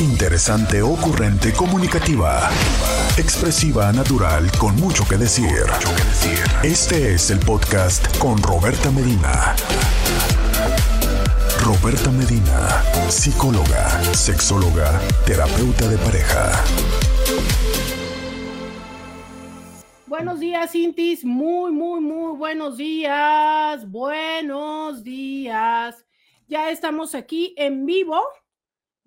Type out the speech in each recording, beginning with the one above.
Interesante, ocurrente, comunicativa. Expresiva, natural, con mucho que decir. Este es el podcast con Roberta Medina. Roberta Medina, psicóloga, sexóloga, terapeuta de pareja. Buenos días, Intis. Muy, muy, muy buenos días. Buenos días. Ya estamos aquí en vivo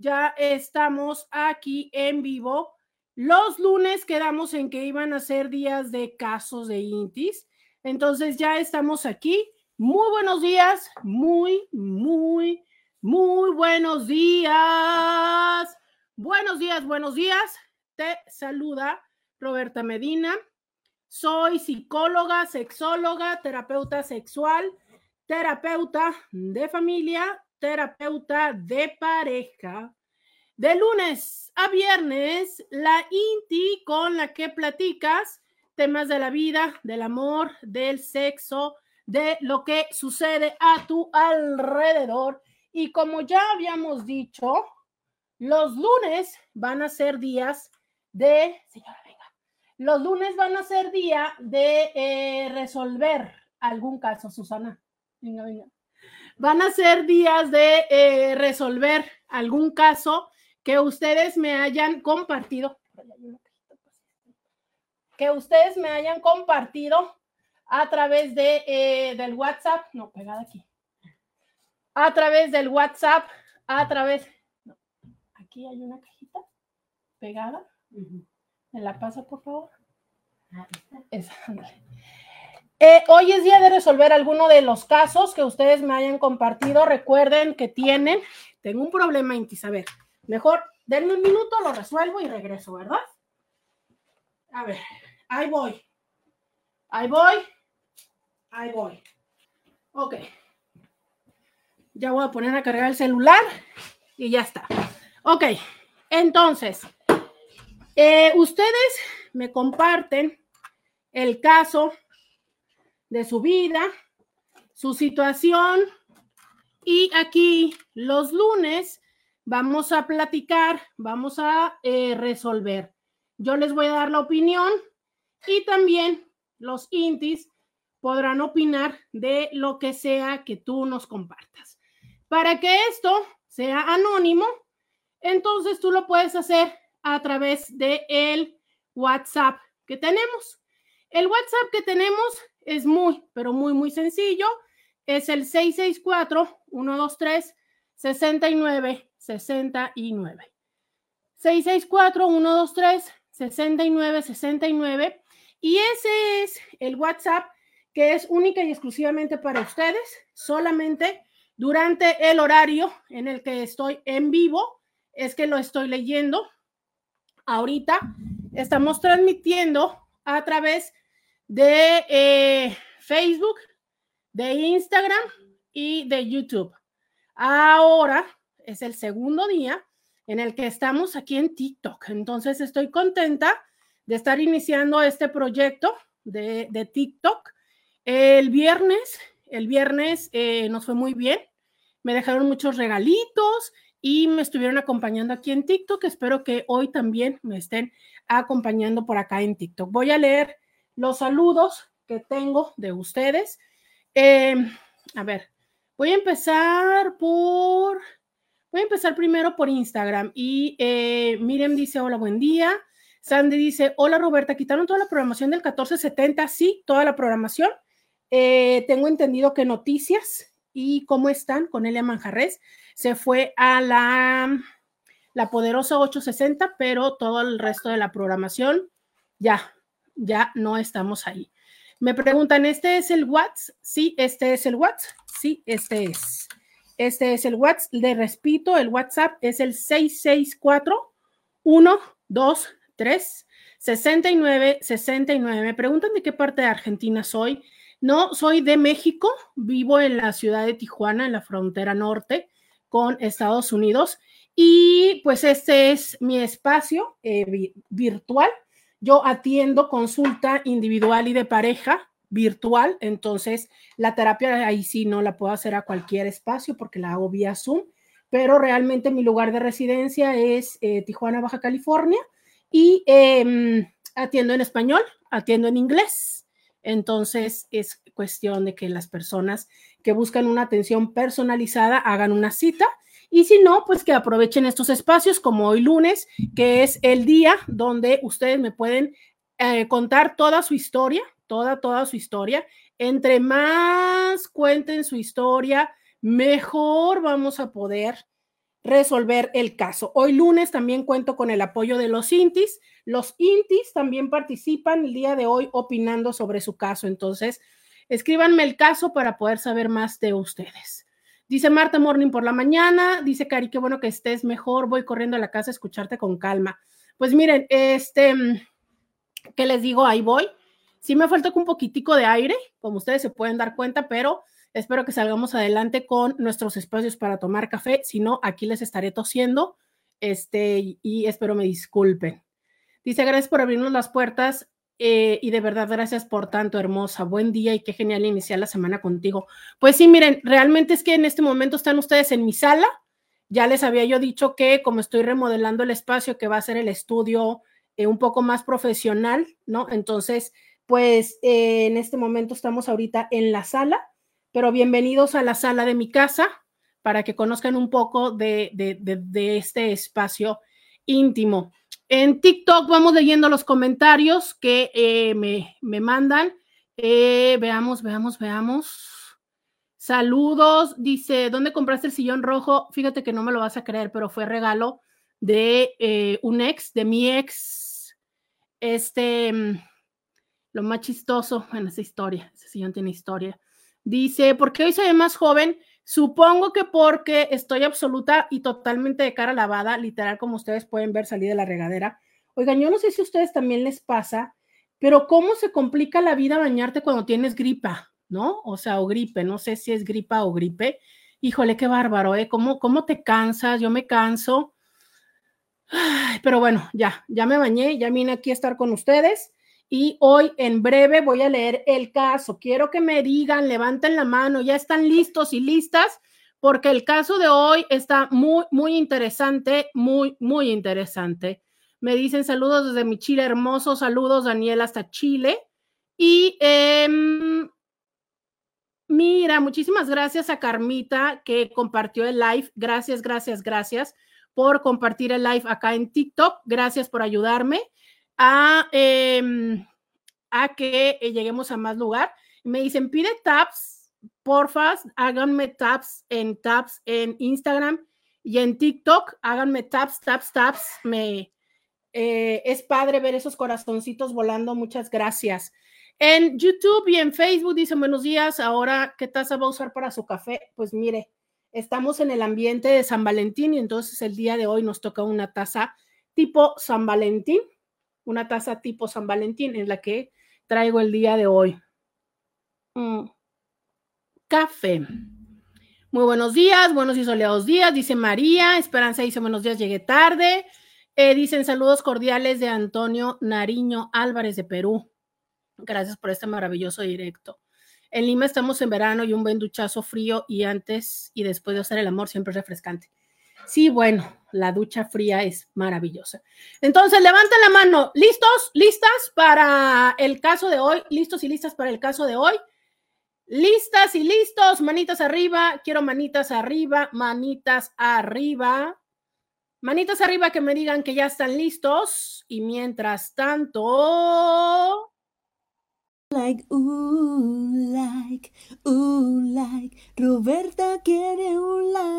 ya estamos aquí en vivo. Los lunes quedamos en que iban a ser días de casos de Intis. Entonces ya estamos aquí. Muy buenos días, muy, muy, muy buenos días. Buenos días, buenos días. Te saluda Roberta Medina. Soy psicóloga, sexóloga, terapeuta sexual, terapeuta de familia terapeuta de pareja. De lunes a viernes, la INTI con la que platicas temas de la vida, del amor, del sexo, de lo que sucede a tu alrededor. Y como ya habíamos dicho, los lunes van a ser días de, señora, venga, los lunes van a ser día de eh, resolver algún caso, Susana. Venga, venga van a ser días de eh, resolver algún caso que ustedes me hayan compartido, que ustedes me hayan compartido a través de, eh, del WhatsApp, no, pegada aquí, a través del WhatsApp, a través, aquí hay una cajita pegada, ¿me la pasa por favor? Ah, Esa, eh, hoy es día de resolver alguno de los casos que ustedes me hayan compartido. Recuerden que tienen, tengo un problema, Intis. A ver, mejor denme un minuto, lo resuelvo y regreso, ¿verdad? A ver, ahí voy. Ahí voy. Ahí voy. Ok. Ya voy a poner a cargar el celular y ya está. Ok, entonces, eh, ustedes me comparten el caso de su vida, su situación. Y aquí los lunes vamos a platicar, vamos a eh, resolver. Yo les voy a dar la opinión y también los intis podrán opinar de lo que sea que tú nos compartas. Para que esto sea anónimo, entonces tú lo puedes hacer a través de el WhatsApp que tenemos. El WhatsApp que tenemos es muy, pero muy, muy sencillo. Es el 664-123-6969. 664-123-6969. Y ese es el WhatsApp que es única y exclusivamente para ustedes, solamente durante el horario en el que estoy en vivo, es que lo estoy leyendo. Ahorita estamos transmitiendo a través de eh, Facebook, de Instagram y de YouTube. Ahora es el segundo día en el que estamos aquí en TikTok. Entonces estoy contenta de estar iniciando este proyecto de, TikTok. El viernes, el viernes eh, nos fue muy bien. Me dejaron muchos regalitos y me estuvieron acompañando aquí en TikTok. Espero que hoy también me estén acompañando por acá en TikTok. Voy a leer los saludos que tengo de ustedes. Em, a ver, voy a empezar por, voy a empezar primero por Instagram y eh, Miriam dice, hola, buen día. Sandy dice, hola Roberta, quitaron toda la programación del 1470, sí, toda la programación. Eh, tengo entendido que noticias y cómo están con Elia Manjarres se fue a la, la poderosa 860, pero todo el resto de la programación ya ya no estamos ahí. Me preguntan, ¿este es el WhatsApp? Sí, este es el WhatsApp. Sí, este es. Este es el WhatsApp. Le repito, el WhatsApp es el 664 123 69 69. Me preguntan de qué parte de Argentina soy. No, soy de México. Vivo en la ciudad de Tijuana, en la frontera norte con Estados Unidos. Y pues este es mi espacio eh, virtual yo atiendo consulta individual y de pareja virtual, entonces la terapia ahí sí no la puedo hacer a cualquier espacio porque la hago vía Zoom, pero realmente mi lugar de residencia es eh, Tijuana, Baja California, y em, atiendo en español, atiendo en inglés. Entonces es cuestión de que las personas que buscan una atención personalizada hagan una cita y si no, pues que aprovechen estos espacios como hoy lunes, que es el día donde ustedes me pueden eh, contar toda su historia, toda, toda su historia. Entre más cuenten su historia, mejor vamos a poder resolver el caso. Hoy lunes también cuento con el apoyo de los INTIs. Los INTIs también participan el día de hoy opinando sobre su caso. Entonces, escríbanme el caso para poder saber más de ustedes. Dice Marta Morning por la mañana, dice Cari, qué bueno que estés mejor, voy corriendo a la casa a escucharte con calma. Pues miren, este, ¿qué les digo? Ahí voy. Sí me falta un poquitico de aire, como ustedes se pueden dar cuenta, pero Espero que salgamos adelante con nuestros espacios para tomar café. Si no, aquí les estaré tosiendo. Este, y espero me disculpen. Dice, gracias por abrirnos las puertas eh, y de verdad gracias por tanto, hermosa. Buen día y qué genial iniciar la semana contigo. Pues sí, miren, realmente es que en este momento están ustedes en mi sala. Ya les había yo dicho que como estoy remodelando el espacio que va a ser el estudio eh, un poco más profesional, ¿no? Entonces, pues eh, en este momento estamos ahorita en la sala pero bienvenidos a la sala de mi casa para que conozcan un poco de, este espacio íntimo. En TikTok vamos leyendo los comentarios que eh, me, mandan. Eh, veamos, veamos, veamos. Saludos, dice, ¿dónde compraste el sillón rojo? Fíjate que no me lo vas a creer, pero fue regalo de eh, un ex, de mi ex. Este, mm, lo más chistoso en esa historia, ese sillón tiene historia. Dice, ¿por qué hoy soy más joven? Supongo que porque estoy absoluta y totalmente de cara lavada, literal, como ustedes pueden ver salir de la regadera. Oigan, yo no sé si a ustedes también les pasa, pero cómo se complica la vida bañarte cuando tienes gripa, ¿no? O sea, o gripe, no sé si es gripa o gripe. Híjole, qué bárbaro, ¿eh? ¿Cómo, cómo te cansas? Yo me canso. Pero bueno, ya, ya me bañé, ya vine aquí a estar con ustedes y hoy en breve voy a leer el caso. Quiero que me digan, levanten la mano, ya están listos y listas, porque el caso de hoy está muy, muy interesante, muy, muy interesante. Me dicen saludos desde mi Chile hermoso, saludos Daniel hasta Chile. Y em, mira, muchísimas gracias a Carmita que compartió el live. Gracias, gracias, gracias por compartir el live acá en TikTok. Gracias por ayudarme a, em, a que eh, lleguemos a más lugar. Me dicen, pide taps, porfa, háganme taps en taps en Instagram y en TikTok, háganme taps, taps, taps. Me, eh, es padre ver esos corazoncitos volando, muchas gracias. En YouTube y en Facebook dicen buenos días, ahora, ¿qué taza va a usar para su café? Pues mire, estamos en el ambiente de San Valentín y entonces el día de hoy nos toca una taza tipo San Valentín una taza tipo San Valentín, en la que traigo el día de hoy. Mm. Café. Muy buenos días, buenos y soleados días, dice María. Esperanza dice buenos días, llegué tarde. Eh, dicen saludos cordiales de Antonio Nariño Álvarez de Perú. Gracias por este maravilloso directo. En Lima estamos en verano y un buen duchazo frío y antes y después de hacer el amor siempre es refrescante. Sí, bueno, la ducha fría es maravillosa. Entonces, levanten la mano. ¿Listos? ¿Listas para el caso de hoy? ¿Listos y listas para el caso de hoy? Listas y listos, manitas arriba. Quiero manitas arriba, manitas arriba. Manitas arriba que me digan que ya están listos. Y mientras tanto... Like, ooh, like, ooh, like, Roberta quiere un like.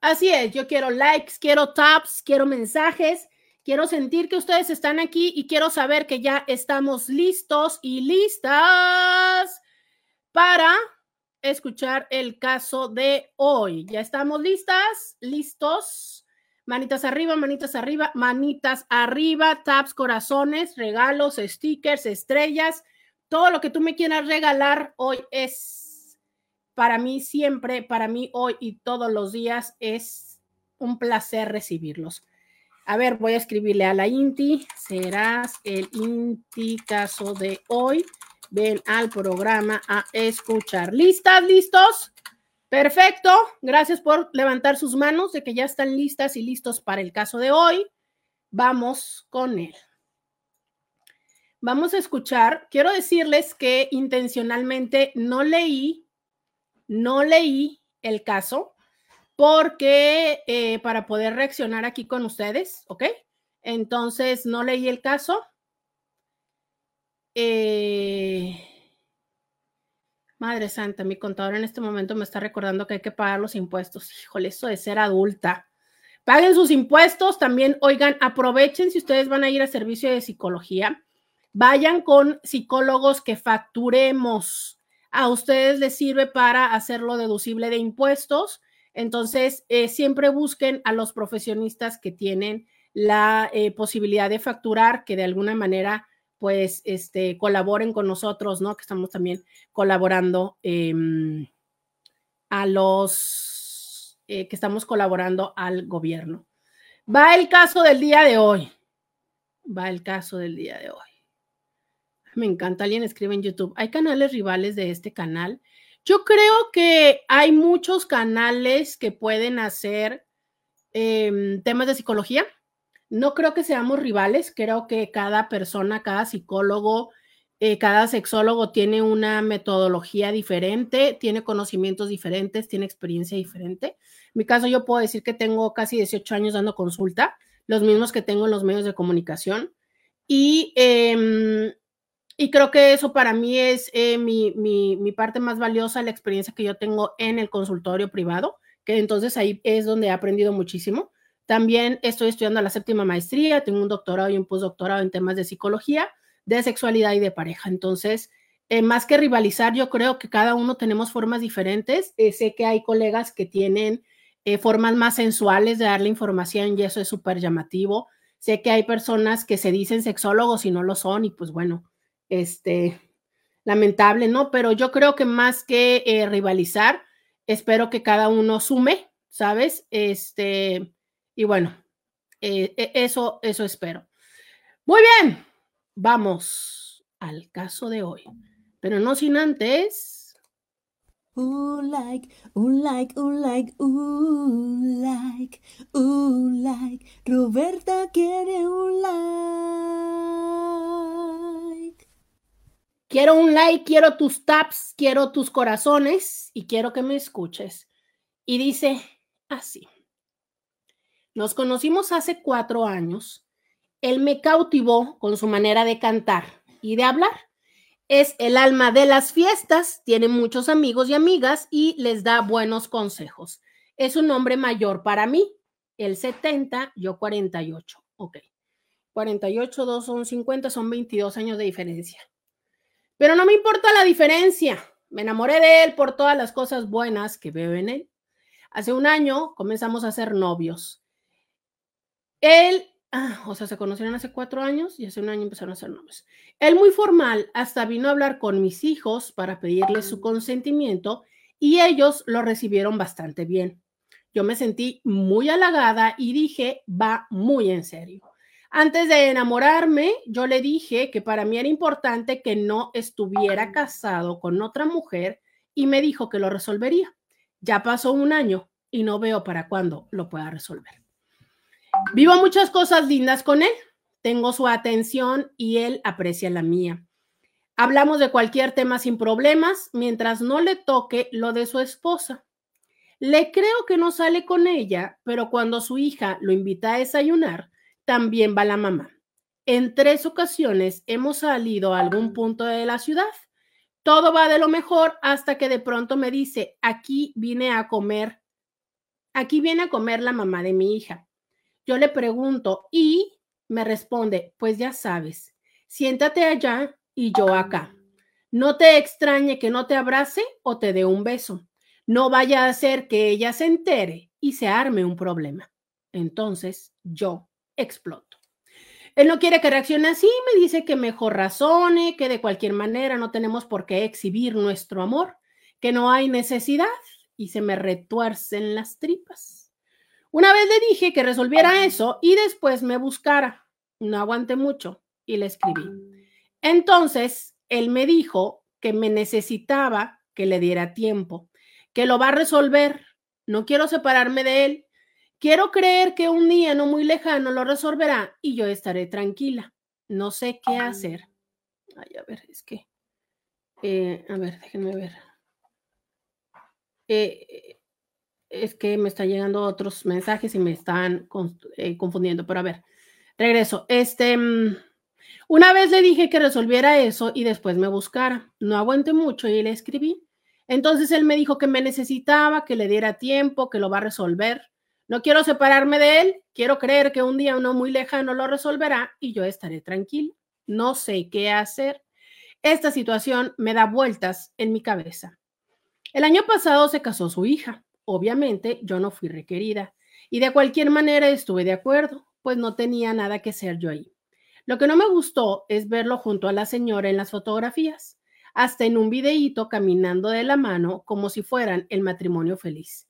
Así es, yo quiero likes, quiero taps, quiero mensajes, quiero sentir que ustedes están aquí y quiero saber que ya estamos listos y listas para escuchar el caso de hoy. ¿Ya estamos listas? ¿Listos? Manitas arriba, manitas arriba, manitas arriba, taps, corazones, regalos, stickers, estrellas, todo lo que tú me quieras regalar hoy es para mí siempre, para mí hoy y todos los días es un placer recibirlos. A ver, voy a escribirle a la Inti, serás el Inti caso de hoy. Ven al programa a escuchar. ¿Listas? ¿Listos? Perfecto, gracias por levantar sus manos de que ya están listas y listos para el caso de hoy. Vamos con él. Vamos a escuchar, quiero decirles que intencionalmente no leí, no leí el caso porque eh, para poder reaccionar aquí con ustedes, ¿ok? Entonces no leí el caso. Eh, Madre Santa, mi contador en este momento me está recordando que hay que pagar los impuestos. Híjole, eso de ser adulta. Paguen sus impuestos, también, oigan, aprovechen si ustedes van a ir a servicio de psicología, vayan con psicólogos que facturemos. A ustedes les sirve para hacerlo deducible de impuestos. Entonces, eh, siempre busquen a los profesionistas que tienen la eh, posibilidad de facturar, que de alguna manera pues este, colaboren con nosotros, ¿no? Que estamos también colaborando em, a los eh, que estamos colaborando al gobierno. Va el caso del día de hoy. Va el caso del día de hoy. Me encanta, alguien escribe en YouTube. ¿Hay canales rivales de este canal? Yo creo que hay muchos canales que pueden hacer em, temas de psicología no creo que seamos rivales, creo que cada persona, cada psicólogo, eh, cada sexólogo tiene una metodología diferente, tiene conocimientos diferentes, tiene experiencia diferente. En mi caso, yo puedo decir que tengo casi 18 años dando consulta, los mismos que tengo en los medios de comunicación. Y, em, y creo que eso para mí es eh, mi, mi parte más valiosa, la experiencia que yo tengo en el consultorio privado, que entonces ahí es donde he aprendido muchísimo. También estoy estudiando la séptima maestría, tengo un doctorado y un postdoctorado en temas de psicología, de sexualidad y de pareja. Entonces, eh, más que rivalizar, yo creo que cada uno tenemos formas diferentes. Eh, sé que hay colegas que tienen eh, formas más sensuales de darle información y eso es súper llamativo. Sé que hay personas que se dicen sexólogos y no lo son y pues bueno, este, lamentable, ¿no? Pero yo creo que más que rivalizar, espero que cada uno sume, ¿sabes? Este, y bueno, eh, e, eso, eso espero. Muy bien, vamos al caso de hoy. Pero no sin antes. Un like, un like, un like, un like, un like. Roberta quiere un like. Quiero un like, quiero tus taps, quiero tus corazones y quiero que me escuches. Y dice así. Nos conocimos hace cuatro años. Él me cautivó con su manera de cantar y de hablar. Es el alma de las fiestas, tiene muchos amigos y amigas y les da buenos consejos. Es un hombre mayor para mí, el 70, yo 48. Ok. 48, 2 son 50, son 22 años de diferencia. Pero no me importa la diferencia. Me enamoré de él por todas las cosas buenas que veo en él. Hace un año comenzamos a ser novios. Él, ah, o sea, se conocieron hace cuatro años y hace un año empezaron a ser novios. Él muy formal, hasta vino a hablar con mis hijos para pedirles su consentimiento y ellos lo recibieron bastante bien. Yo me sentí muy halagada y dije, va muy en serio. Antes de enamorarme, yo le dije que para mí era importante que no estuviera casado con otra mujer y me dijo que lo resolvería. Ya pasó un año y no veo para cuándo lo pueda resolver. Vivo muchas cosas lindas con él. Tengo su atención y él aprecia la mía. Hablamos de cualquier tema sin problemas mientras no le toque lo de su esposa. Le creo que no sale con ella, pero cuando su hija lo invita a desayunar, también va la mamá. En tres ocasiones hemos salido a algún punto de la ciudad. Todo va de lo mejor hasta que de pronto me dice, aquí vine a comer, aquí viene a comer la mamá de mi hija. Yo le pregunto y me responde, pues ya sabes, siéntate allá y yo acá. No te extrañe que no te abrace o te dé un beso. No vaya a hacer que ella se entere y se arme un problema. Entonces yo exploto. Él no quiere que reaccione así, me dice que mejor razone, que de cualquier manera no tenemos por qué exhibir nuestro amor, que no hay necesidad y se me retuercen las tripas. Una vez le dije que resolviera eso y después me buscara. No aguanté mucho y le escribí. Entonces, él me dijo que me necesitaba que le diera tiempo, que lo va a resolver. No quiero separarme de él. Quiero creer que un día no muy lejano lo resolverá y yo estaré tranquila. No sé qué hacer. Ay, a ver, es que. Eh, a ver, déjenme ver. Eh, es que me están llegando otros mensajes y me están eh, confundiendo, pero a ver, regreso. Este, mm, una vez le dije que resolviera eso y después me buscara. No aguanté mucho y le escribí. Entonces él me dijo que me necesitaba, que le diera tiempo, que lo va a resolver. No quiero separarme de él, quiero creer que un día uno muy lejano lo resolverá y yo estaré tranquilo. No sé qué hacer. Esta situación me da vueltas en mi cabeza. El año pasado se casó su hija. Obviamente yo no fui requerida y de cualquier manera estuve de acuerdo, pues no tenía nada que ser yo ahí. Lo que no me gustó es verlo junto a la señora en las fotografías, hasta en un videíto caminando de la mano como si fueran el matrimonio feliz.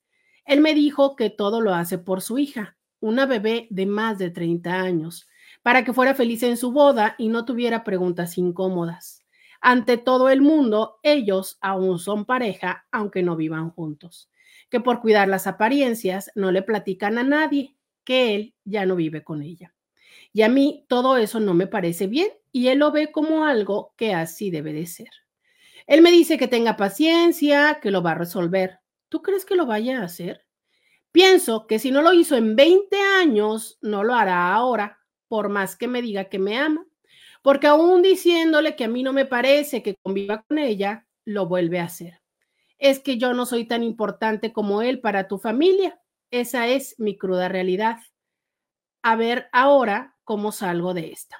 Él me dijo que todo lo hace por su hija, una bebé de más de 30 años, para que fuera feliz en su boda y no tuviera preguntas incómodas. Ante todo el mundo, ellos aún son pareja, aunque no vivan juntos. Que por cuidar las apariencias no le platican a nadie que él ya no vive con ella. Y a mí todo eso no me parece bien y él lo ve como algo que así debe de ser. Él me dice que tenga paciencia, que lo va a resolver. ¿Tú crees que lo vaya a hacer? Pienso que si no lo hizo en 20 años, no lo hará ahora, por más que me diga que me ama. Porque aún diciéndole que a mí no me parece que conviva con ella, lo vuelve a hacer. Es que yo no soy tan importante como él para tu familia. Esa es mi cruda realidad. A ver ahora cómo salgo de esta.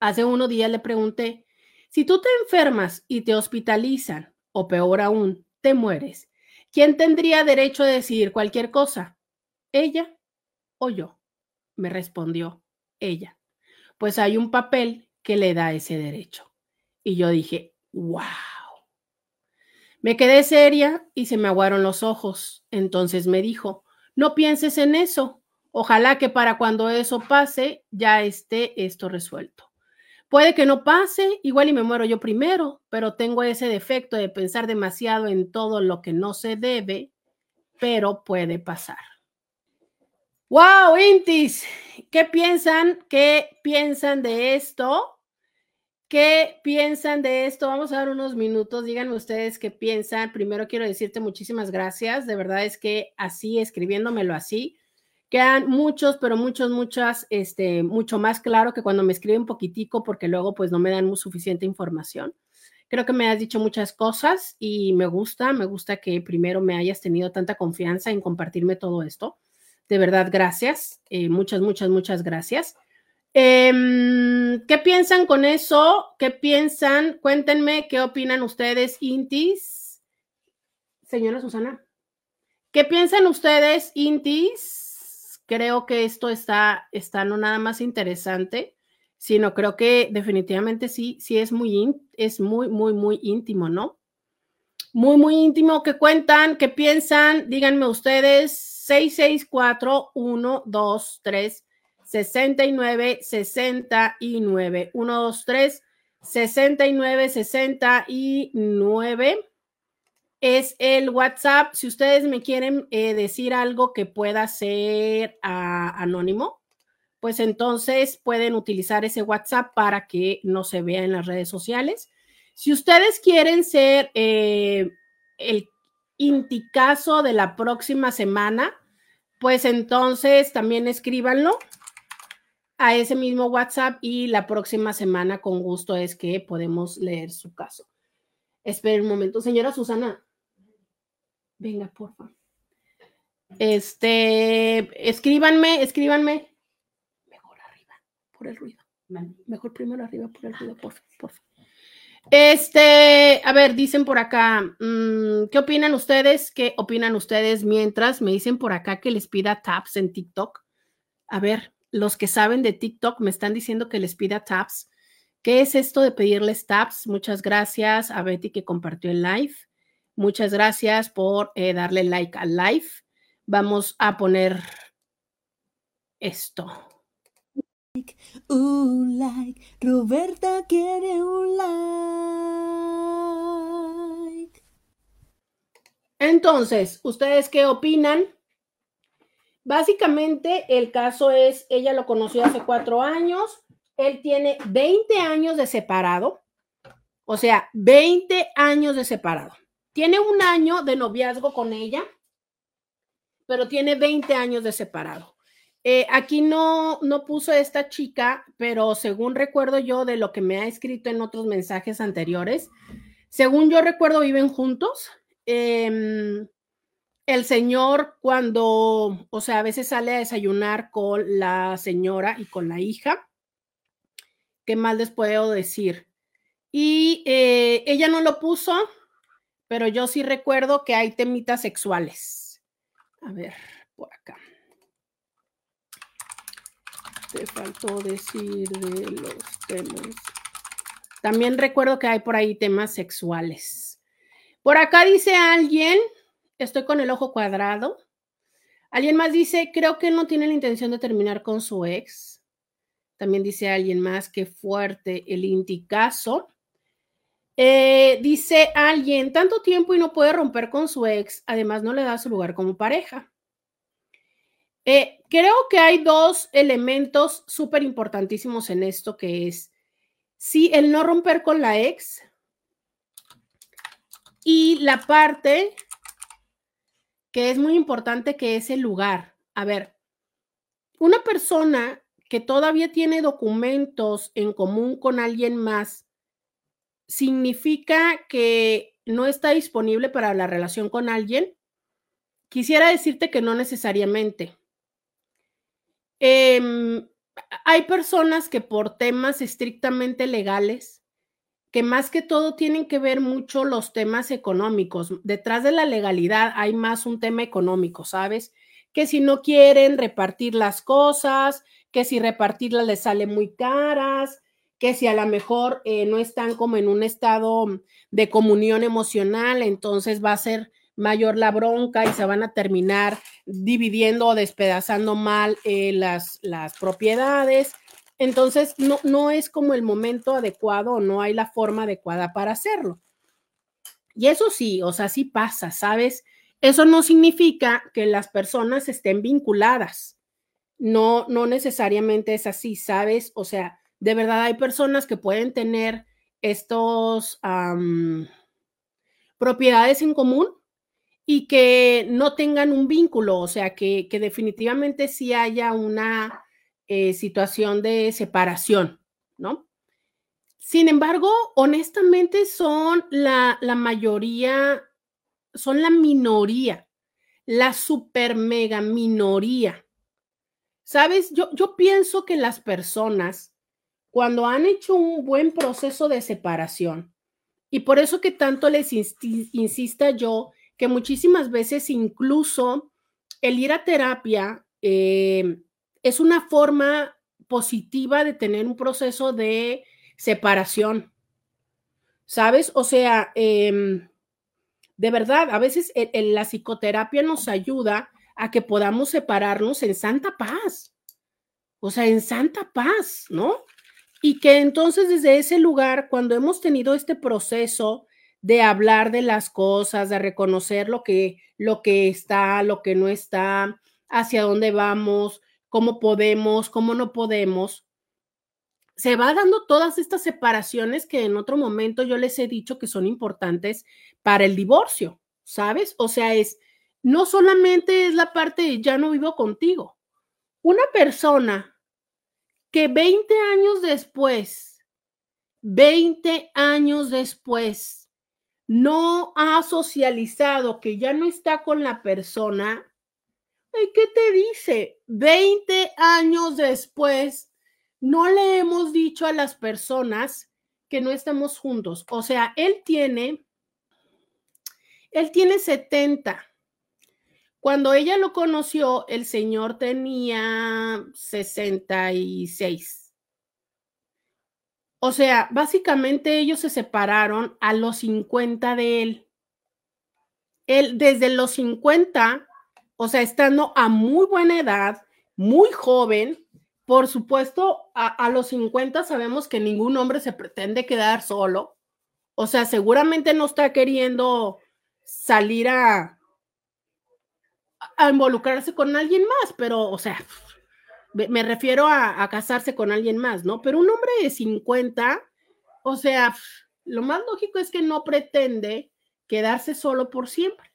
Hace unos días le pregunté, si tú te enfermas y te hospitalizan, o peor aún, te mueres, ¿quién tendría derecho a decidir cualquier cosa? ¿Ella o yo? Me respondió, ella. Pues hay un papel que le da ese derecho. Y yo dije, wow. Me quedé seria y se me aguaron los ojos. Entonces me dijo, no pienses en eso, Ojalá que para cuando eso pase ya esté esto resuelto. Puede que no pase, igual y me muero yo primero, pero tengo ese defecto de pensar demasiado en todo lo que no se debe, pero puede pasar. ¡Wow, Intis! ¿Qué piensan? ¿Qué piensan de esto? ¿Qué piensan de esto? Vamos a dar unos minutos. Díganme ustedes qué piensan. Primero quiero decirte muchísimas gracias. De verdad es que así, escribiéndomelo así, Quedan muchos, pero muchos, muchas, este, mucho más claro que cuando me escriben poquitico, porque luego pues no me dan muy suficiente información. Creo que me has dicho muchas cosas y me gusta, me gusta que primero me hayas tenido tanta confianza en compartirme todo esto. De verdad, gracias. Eh, muchas, muchas, muchas gracias. Em, ¿Qué piensan con eso? ¿Qué piensan? Cuéntenme qué opinan ustedes, Intis. Señora Susana, ¿qué piensan ustedes, Intis? Creo que esto está, está no nada más interesante, sino creo que definitivamente sí, sí es muy, es muy, muy, muy íntimo, ¿no? Muy, muy íntimo. ¿Qué cuentan? ¿Qué piensan? Díganme ustedes. 664 123 69 69 123 69 69 es el WhatsApp. Si ustedes me quieren eh, decir algo que pueda ser ah, anónimo, pues entonces pueden utilizar ese WhatsApp para que no se vea en las redes sociales. Si ustedes quieren ser eh, el indicazo de la próxima semana, pues entonces también escríbanlo a ese mismo WhatsApp y la próxima semana con gusto es que podemos leer su caso. Esperen un momento, señora Susana. Venga, por favor. Este, escríbanme, escríbanme. Mejor arriba, por el ruido. Mejor primero arriba por el ruido, por favor. Este, a ver, dicen por acá, mm, ¿qué opinan ustedes? ¿Qué opinan ustedes mientras me dicen por acá que les pida taps en TikTok? A ver, los que saben de TikTok me están diciendo que les pida taps. ¿Qué es esto de pedirles taps? Muchas gracias a Betty que compartió el live. Muchas gracias por eh, darle like al live. Vamos a poner esto. Un like. Roberta quiere un like. Entonces, ¿ustedes qué opinan? Básicamente, el caso es, ella lo conoció hace cuatro años, él tiene 20 años de separado, o sea, 20 años de separado. Tiene un año de noviazgo con ella, pero tiene 20 años de separado. Eh, aquí no, no puso esta chica, pero según recuerdo yo de lo que me ha escrito en otros mensajes anteriores, según yo recuerdo, viven juntos. Em, el señor cuando, o sea, a veces sale a desayunar con la señora y con la hija. ¿Qué más les puedo decir? Y eh, ella no lo puso, pero yo sí recuerdo que hay temitas sexuales. A ver, por acá. Te faltó decir de los temas. También recuerdo que hay por ahí temas sexuales. Por acá dice alguien, estoy con el ojo cuadrado. Alguien más dice, creo que no tiene la intención de terminar con su ex. También dice alguien más, que fuerte el indicazo. Eh, dice alguien, tanto tiempo y no puede romper con su ex, además no le da su lugar como pareja. Eh, creo que hay dos elementos súper importantísimos en esto, que es, sí, el no romper con la ex y la parte que es muy importante, que es el lugar. A ver, una persona que todavía tiene documentos en común con alguien más, significa que no está disponible para la relación con alguien. Quisiera decirte que no necesariamente. Em, hay personas que por temas estrictamente legales, que más que todo tienen que ver mucho los temas económicos. Detrás de la legalidad hay más un tema económico, ¿sabes? Que si no quieren repartir las cosas, que si repartirlas les sale muy caras, que si a lo mejor eh, no están como en un estado de comunión emocional, entonces va a ser mayor la bronca y se van a terminar dividiendo o despedazando mal eh, las, las propiedades. Entonces, no, no es como el momento adecuado no hay la forma adecuada para hacerlo. Y eso sí, o sea, sí pasa, ¿sabes? Eso no significa que las personas estén vinculadas. No, no necesariamente es así, ¿sabes? O sea, de verdad hay personas que pueden tener estos propiedades en común y que no tengan un vínculo, o sea, que, definitivamente sí haya una eh, situación de separación, ¿no? Sin embargo, honestamente son la, la mayoría, son la minoría, la super mega minoría. Sabes, yo, yo pienso que las personas cuando han hecho un buen proceso de separación. Y por eso que tanto les insista yo que muchísimas veces incluso el ir a terapia eh, es una forma positiva de tener un proceso de separación. ¿Sabes? O sea, em, de verdad, a veces la psicoterapia nos ayuda a que podamos separarnos en santa paz. O sea, en santa paz, ¿no? Y que entonces desde ese lugar, cuando hemos tenido este proceso de hablar de las cosas, de reconocer lo que, lo que está, lo que no está, hacia dónde vamos, cómo podemos, cómo no podemos, se va dando todas estas separaciones que en otro momento yo les he dicho que son importantes para el divorcio, ¿sabes? O sea, es, no solamente es la parte de ya no vivo contigo. Una persona que 20 años después, 20 años después, no ha socializado, que ya no está con la persona, ¿qué te dice? 20 años después, no le hemos dicho a las personas que no estamos juntos. O sea, él tiene, él tiene 70 cuando ella lo conoció, el señor tenía 66. O sea, básicamente ellos se separaron a los 50 de él. Él desde los 50, o sea, estando a muy buena edad, muy joven, por supuesto, a, a, los 50 sabemos que ningún hombre se pretende quedar solo. O sea, seguramente no está queriendo salir a, a involucrarse con alguien más, pero, o sea, me refiero a, casarse con alguien más, ¿no? Pero un hombre de 50, o sea, lo más lógico es que no pretende quedarse solo por siempre.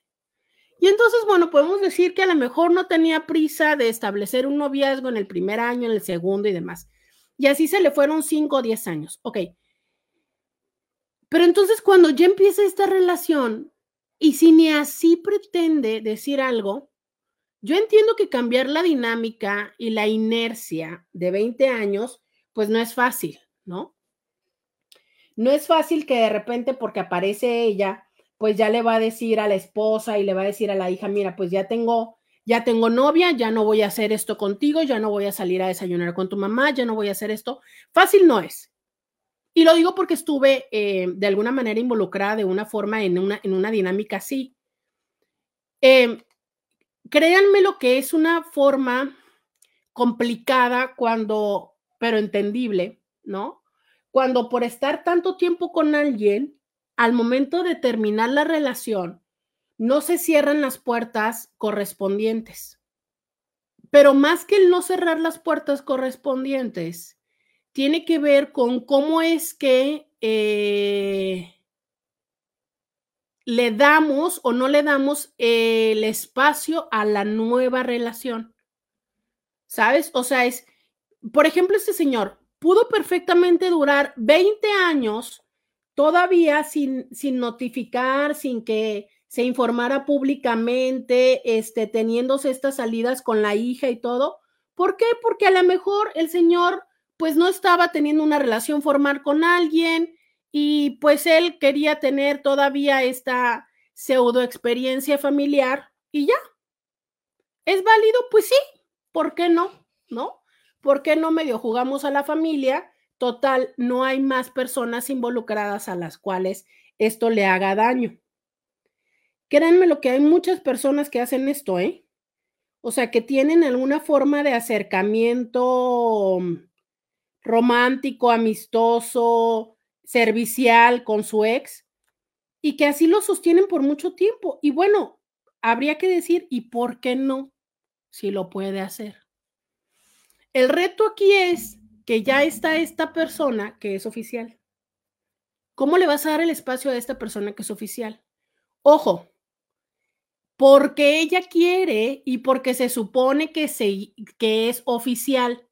Y entonces, bueno, podemos decir que a lo mejor no tenía prisa de establecer un noviazgo en el primer año, en el segundo y demás. Y así se le fueron 5 o 10 años. Ok. Pero entonces cuando ya empieza esta relación y si ni así pretende decir algo, yo entiendo que cambiar la dinámica y la inercia de 20 años, pues no es fácil, ¿no? No es fácil que de repente porque aparece ella, pues ya le va a decir a la esposa y le va a decir a la hija, mira, pues ya tengo, ya tengo novia, ya no voy a hacer esto contigo, ya no voy a salir a desayunar con tu mamá, ya no voy a hacer esto. Fácil no es. Y lo digo porque estuve eh, de alguna manera involucrada de una forma en una, en una dinámica así. Eh, créanme lo que es una forma complicada cuando, pero entendible, ¿no? Cuando por estar tanto tiempo con alguien, al momento de terminar la relación, no se cierran las puertas correspondientes. Pero más que el no cerrar las puertas correspondientes, tiene que ver con cómo es que eh, le damos o no le damos el espacio a la nueva relación. ¿Sabes? O sea, es, por ejemplo, este señor pudo perfectamente durar 20 años todavía sin, sin notificar, sin que se informara públicamente, este, teniéndose estas salidas con la hija y todo. ¿Por qué? Porque a lo mejor el señor pues no estaba teniendo una relación formal con alguien y pues él quería tener todavía esta pseudo experiencia familiar y ya. ¿Es válido? Pues sí, ¿por qué no? ¿No? ¿Por qué no medio jugamos a la familia Total, no hay más personas involucradas a las cuales esto le haga daño. Créanme lo que hay muchas personas que hacen esto, ¿eh? O sea, que tienen alguna forma de acercamiento romántico, amistoso, servicial con su ex y que así lo sostienen por mucho tiempo. Y bueno, habría que decir, ¿y por qué no? Si lo puede hacer. El reto aquí es que ya está esta persona que es oficial. ¿Cómo le vas a dar el espacio a esta persona que es oficial? Ojo, porque ella quiere y porque se supone que, se, que es oficial.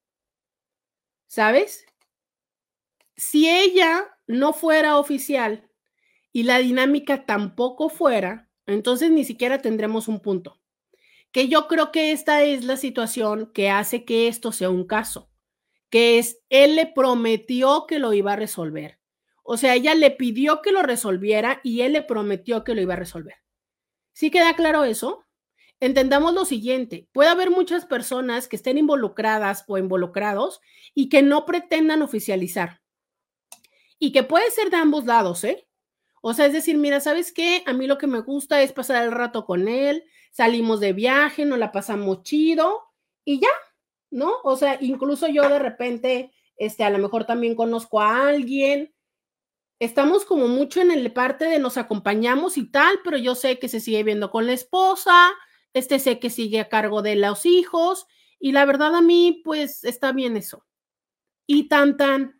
¿Sabes? Si ella no fuera oficial y la dinámica tampoco fuera, entonces ni siquiera tendremos un punto. Que yo creo que esta es la situación que hace que esto sea un caso que es, él le prometió que lo iba a resolver. O sea, ella le pidió que lo resolviera y él le prometió que lo iba a resolver. ¿Sí queda claro eso? Entendamos lo siguiente, puede haber muchas personas que estén involucradas o involucrados y que no pretendan oficializar. Y que puede ser de ambos lados, ¿eh? O sea, es decir, mira, ¿sabes qué? A mí lo que me gusta es pasar el rato con él, salimos de viaje, nos la pasamos chido y ya, ¿no? O sea, incluso yo de repente, este, a lo mejor también conozco a alguien. Estamos como mucho en el parte de nos acompañamos y tal, pero yo sé que se sigue viendo con la esposa, este sé que sigue a cargo de los hijos y la verdad a mí pues está bien eso. Y tan tan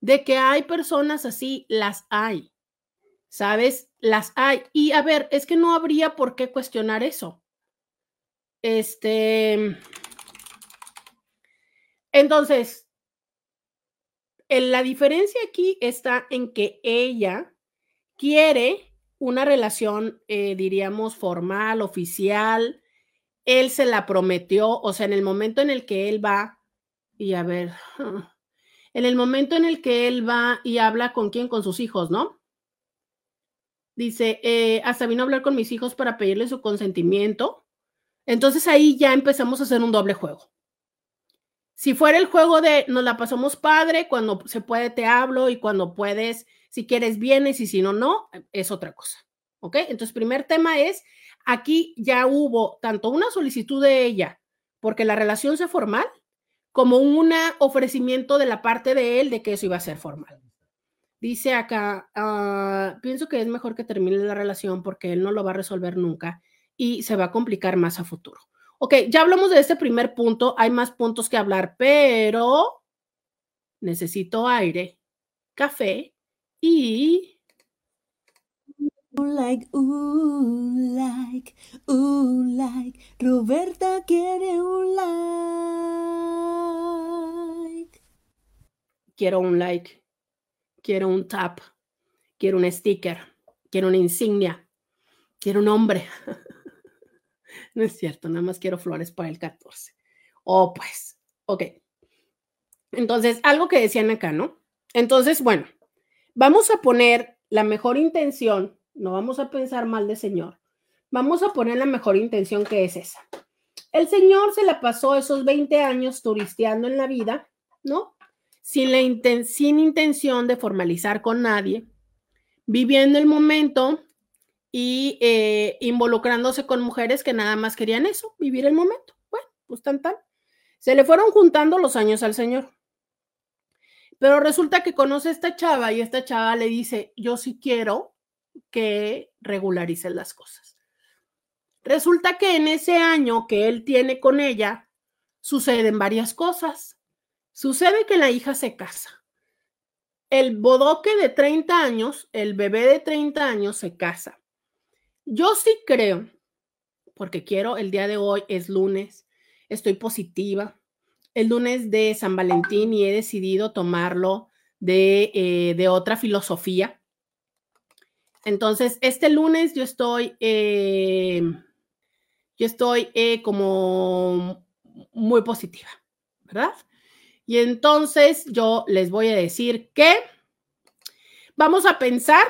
de que hay personas así, las hay. ¿Sabes? Las hay. Y a ver, es que no habría por qué cuestionar eso. Este, entonces, la diferencia aquí está en que ella quiere una relación, eh, diríamos, formal, oficial. Él se la prometió, o sea, en el momento en el que él va, y a ver, en el momento en el que él va y habla con quién, con sus hijos, ¿no? Dice, eh, hasta vino a hablar con mis hijos para pedirle su consentimiento. Entonces ahí ya empezamos a hacer un doble juego. Si fuera el juego de nos la pasamos padre, cuando se puede te hablo y cuando puedes, si quieres vienes y si no, no, es otra cosa. ¿Ok? Entonces, primer tema es, aquí ya hubo tanto una solicitud de ella porque la relación sea formal, como un ofrecimiento de la parte de él de que eso iba a ser formal. Dice acá, ah, pienso que es mejor que termine la relación porque él no lo va a resolver nunca y se va a complicar más a futuro. Ok, ya hablamos de este primer punto, hay más puntos que hablar, pero necesito aire, café y... Like, uh, like, uh, like. Roberta quiere un like. Quiero un like, quiero un tap, quiero un sticker, quiero una insignia, quiero un hombre. No es cierto, nada más quiero flores para el 14. Oh, pues, ok. Entonces, algo que decían acá, ¿no? Entonces, bueno, vamos a poner la mejor intención, no vamos a pensar mal de Señor, vamos a poner la mejor intención que es esa. El Señor se la pasó esos 20 años turisteando en la vida, ¿no? Sin, la sin intención de formalizar con nadie, viviendo el momento y eh, involucrándose con mujeres que nada más querían eso, vivir el momento. Bueno, pues tan tan. Se le fueron juntando los años al Señor. Pero resulta que conoce a esta chava y esta chava le dice, yo sí quiero que regularicen las cosas. Resulta que en ese año que él tiene con ella, suceden varias cosas. Sucede que la hija se casa. El bodoque de 30 años, el bebé de 30 años se casa. Yo sí creo, porque quiero, el día de hoy es lunes, estoy positiva. El lunes de San Valentín y he decidido tomarlo de, eh, de otra filosofía. Entonces, este lunes yo estoy, eh, yo estoy eh, como muy positiva, ¿verdad? Y entonces yo les voy a decir que vamos a pensar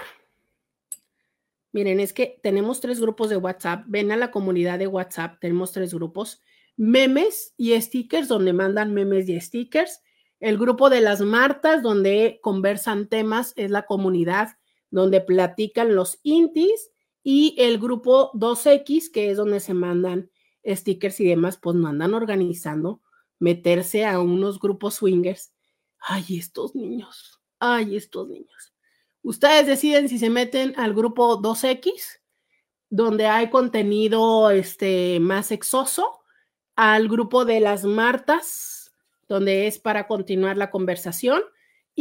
Miren, es que tenemos tres grupos de WhatsApp. Ven a la comunidad de WhatsApp, tenemos tres grupos. Memes y stickers, donde mandan memes y stickers. El grupo de las Martas, donde conversan temas, es la comunidad donde platican los intis. Y el grupo 2X, que es donde se mandan stickers y demás, pues no andan organizando meterse a unos grupos swingers. Ay, estos niños, ay, estos niños. Ustedes deciden si se meten al grupo 2X, donde hay contenido este, más sexoso, al grupo de las Martas, donde es para continuar la conversación,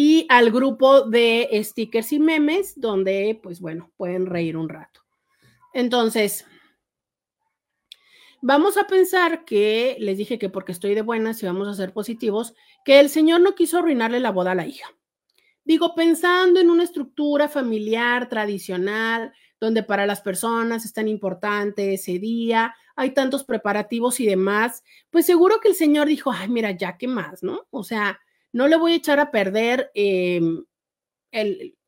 y al grupo de stickers y memes, donde, pues bueno, pueden reír un rato. Entonces, vamos a pensar que, les dije que porque estoy de buenas y vamos a ser positivos, que el Señor no quiso arruinarle la boda a la hija. Digo, pensando en una estructura familiar tradicional, donde para las personas es tan importante ese día, hay tantos preparativos y demás, pues seguro que el Señor dijo, ay, mira, ya qué más, ¿no? O sea, no le voy a echar a perder em,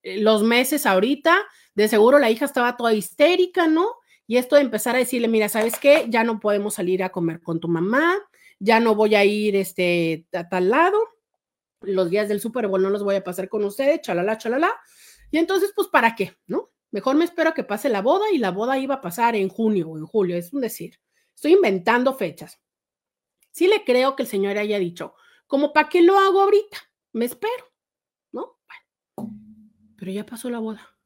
los meses ahorita, de seguro la hija estaba toda histérica, ¿no? Y esto de empezar a decirle, mira, ¿sabes qué? Ya no podemos salir a comer con tu mamá, ya no voy a ir este, a tal lado, los días del Super Bowl no los voy a pasar con ustedes, chalala, chalala. Y entonces, pues, ¿para qué? ¿No? Mejor me espero a que pase la boda y la boda iba a pasar en junio o en julio, es un decir. Estoy inventando fechas. Sí le creo que el señor haya dicho, como para qué lo hago ahorita, me espero, ¿no? Bueno, pero ya pasó la boda.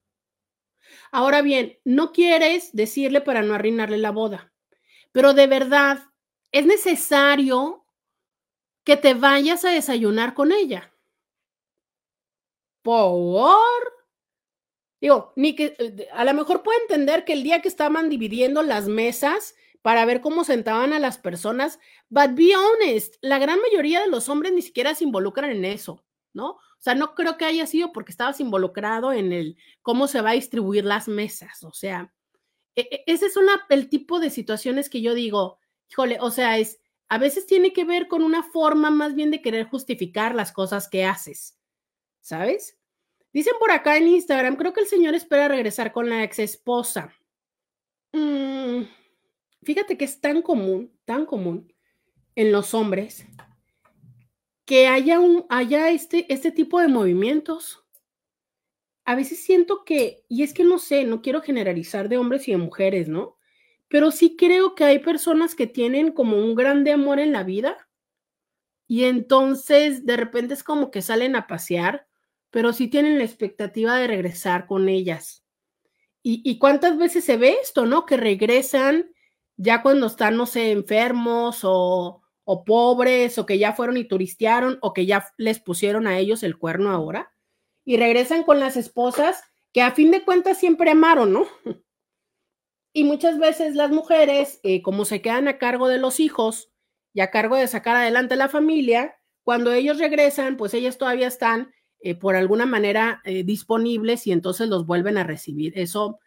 Ahora bien, no quieres decirle para no arruinarle la boda, pero de verdad es necesario que te vayas a desayunar con ella. Por. Digo, ni que eh, a lo mejor puede entender que el día que estaban dividiendo las mesas para ver cómo sentaban a las personas, but be honest, la gran mayoría de los hombres ni siquiera se involucran en eso, ¿no? O sea, no creo que haya sido porque estabas involucrado en el cómo se va a distribuir las mesas, o sea, e, e, ese es el tipo de situaciones que yo digo, híjole, o sea, es, a veces tiene que ver con una forma más bien de querer justificar las cosas que haces, ¿sabes? Dicen por acá en Instagram, creo que el señor espera regresar con la ex esposa. Mm, fíjate que es tan común, tan común en los hombres que haya, un, haya este, este tipo de movimientos. A veces siento que, y es que no sé, no quiero generalizar de hombres y de mujeres, ¿no? pero sí creo que hay personas que tienen como un grande amor en la vida y entonces de repente es como que salen a pasear, pero sí tienen la expectativa de regresar con ellas. ¿Y, cuántas veces se ve esto, no? Que regresan ya cuando están, no sé, enfermos o, o pobres o que ya fueron y turistearon o que ya les pusieron a ellos el cuerno ahora y regresan con las esposas que a fin de cuentas siempre amaron, ¿no? Y muchas veces las mujeres, eh, como se quedan a cargo de los hijos y a cargo de sacar adelante la familia, cuando ellos regresan, pues ellas todavía están eh, por alguna manera eh, disponibles y entonces los vuelven a recibir. Eso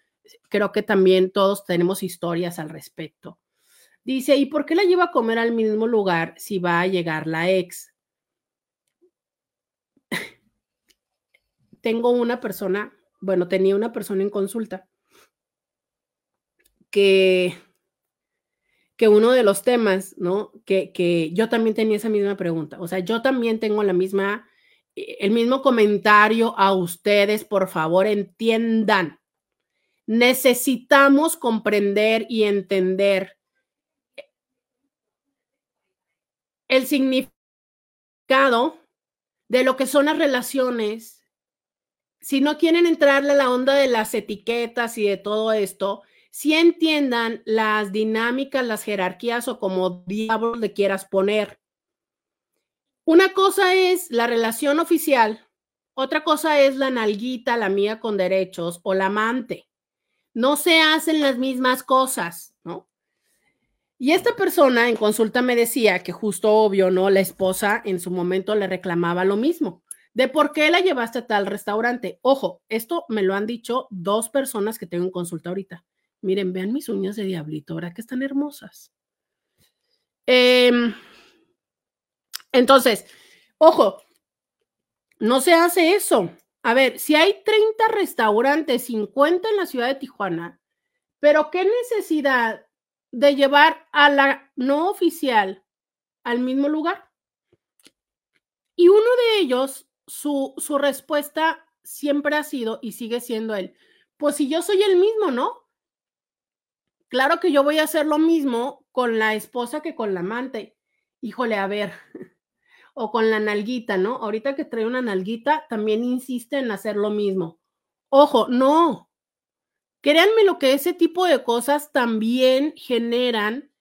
creo que también todos tenemos historias al respecto. Dice, ¿y por qué la lleva a comer al mismo lugar si va a llegar la ex? Tengo una persona, bueno, tenía una persona en consulta que, que uno de los temas, ¿no? Que, que yo también tenía esa misma pregunta. O sea, yo también tengo la misma, eh, el mismo comentario a ustedes, por favor, entiendan. Necesitamos comprender y entender el significado de lo que son las relaciones. Si no quieren entrarle a la onda de las etiquetas y de todo esto, si entiendan las dinámicas, las jerarquías o como diablos le quieras poner. Una cosa es la relación oficial, otra cosa es la nalguita, la amiga con derechos o la amante. No se hacen las mismas cosas, ¿no? Y esta persona en consulta me decía que justo obvio, ¿no? La esposa en su momento le reclamaba lo mismo, de por qué la llevaste a tal restaurante. Ojo, esto me lo han dicho dos personas que tengo en consulta ahorita. Miren, vean mis uñas de diablito, ¿verdad que están hermosas? Em, entonces, ojo, no se hace eso. A ver, si hay 30 restaurantes, 50 en la ciudad de Tijuana, pero qué necesidad de llevar a la no oficial al mismo lugar. Y uno de ellos, su, su respuesta siempre ha sido y sigue siendo él, pues si yo soy el mismo, ¿no? Claro que yo voy a hacer lo mismo con la esposa que con la amante. Híjole, a ver, o con la nalguita, ¿no? Ahorita que trae una nalguita, también insiste en hacer lo mismo. Ojo, no. Créanme lo que ese tipo de cosas también generan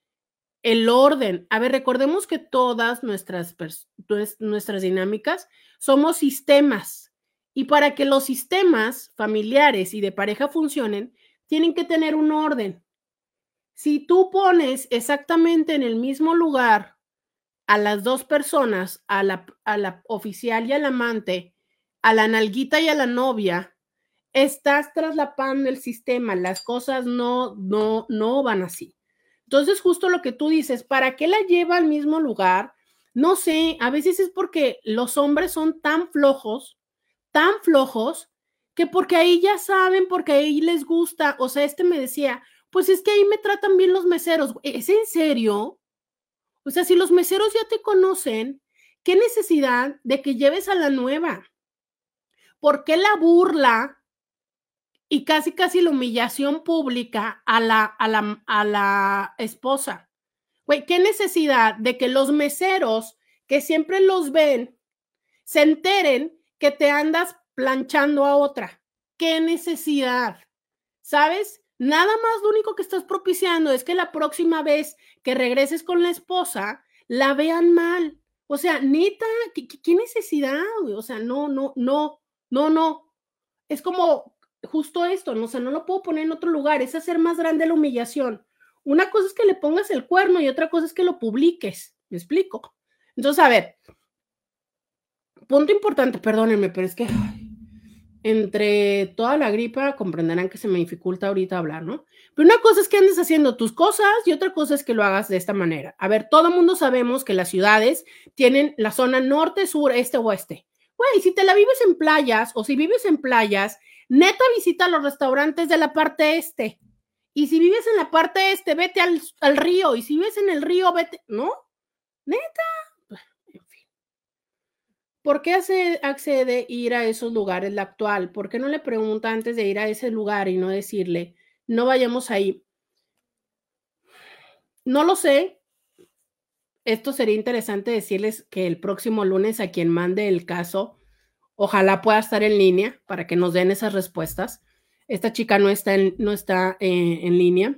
el orden. A ver, recordemos que todas nuestras, nuestras dinámicas somos sistemas. Y para que los sistemas familiares y de pareja funcionen, tienen que tener un orden. Si tú pones exactamente en el mismo lugar a las dos personas, a la, a la oficial y al amante, a la nalguita y a la novia, estás traslapando el sistema, las cosas no, no, no van así. Entonces, justo lo que tú dices, ¿para qué la lleva al mismo lugar? No sé, a veces es porque los hombres son tan flojos, tan flojos, que porque ahí ya saben, porque ahí les gusta. O sea, este me decía, pues es que ahí me tratan bien los meseros. ¿Es en serio? O sea, si los meseros ya te conocen, ¿qué necesidad de que lleves a la nueva? ¿Por qué la burla y casi casi la humillación pública a la, a la, a la esposa? ¿qué necesidad de que los meseros que siempre los ven se enteren que te andas planchando a otra? ¿Qué necesidad? ¿Sabes? Nada más lo único que estás propiciando es que la próxima vez que regreses con la esposa, la vean mal. O sea, neta, ¿qué, necesidad? O sea, no, no, no, no, no. Es como justo esto, ¿no? O sea, no lo puedo poner en otro lugar, es hacer más grande la humillación. Una cosa es que le pongas el cuerno y otra cosa es que lo publiques. ¿Me explico? Entonces, a ver, punto importante, perdónenme, pero es que entre toda la gripa comprenderán que se me dificulta ahorita hablar, ¿no? Pero una cosa es que andes haciendo tus cosas y otra cosa es que lo hagas de esta manera. A ver, todo el mundo sabemos que las ciudades tienen la zona norte, sur, este, oeste. Güey, si te la vives en playas o si vives en playas, neta visita los restaurantes de la parte este. Y si vives en la parte este, vete al, al río. Y si vives en el río, vete, ¿no? Neta, ¿Por qué hace, accede ir a esos lugares la actual? ¿Por qué no le pregunta antes de ir a ese lugar y no decirle, no vayamos ahí? No lo sé. Esto sería interesante decirles que el próximo lunes a quien mande el caso Ojalá pueda estar en línea para que nos den esas respuestas. Esta chica no está en, no está, eh, en línea.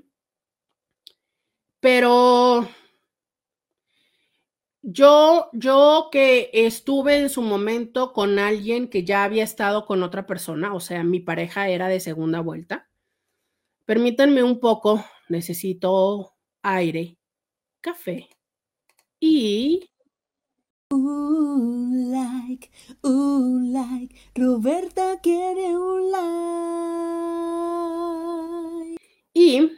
Pero yo, yo que estuve en su momento con alguien que ya había estado con otra persona, o sea, mi pareja era de segunda vuelta. Permítanme un poco, necesito aire, café y Un like, un like, Roberta quiere un like. Y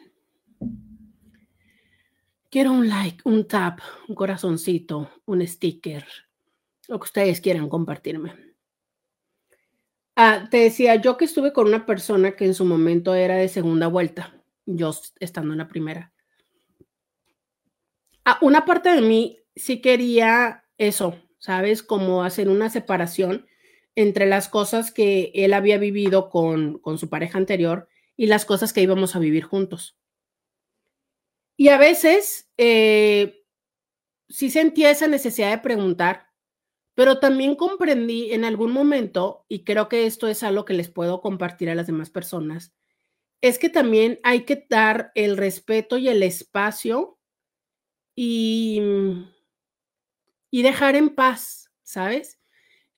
quiero un like, un tap, un corazoncito, un sticker, lo que ustedes quieran compartirme. Ah, te decía, yo que estuve con una persona que en su momento era de segunda vuelta, yo estando en la primera. Ah, una parte de mí sí quería eso, ¿sabes? Como hacer una separación entre las cosas que él había vivido con, con su pareja anterior y las cosas que íbamos a vivir juntos. Y a veces eh, sí sentía esa necesidad de preguntar, pero también comprendí en algún momento, y creo que esto es algo que les puedo compartir a las demás personas, es que también hay que dar el respeto y el espacio y, y dejar en paz, ¿sabes?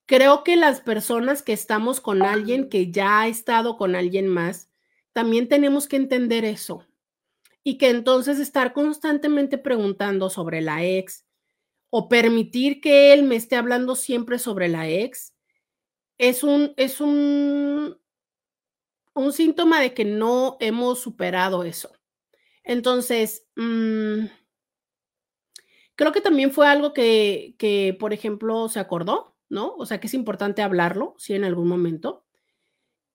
Creo que las personas que estamos con alguien que ya ha estado con alguien más, también tenemos que entender eso. Y que entonces estar constantemente preguntando sobre la ex o permitir que él me esté hablando siempre sobre la ex es un, es un, un síntoma de que no hemos superado eso. Entonces, mmm, creo que también fue algo que, que, por ejemplo, se acordó, ¿no? O sea, que es importante hablarlo, sí, en algún momento.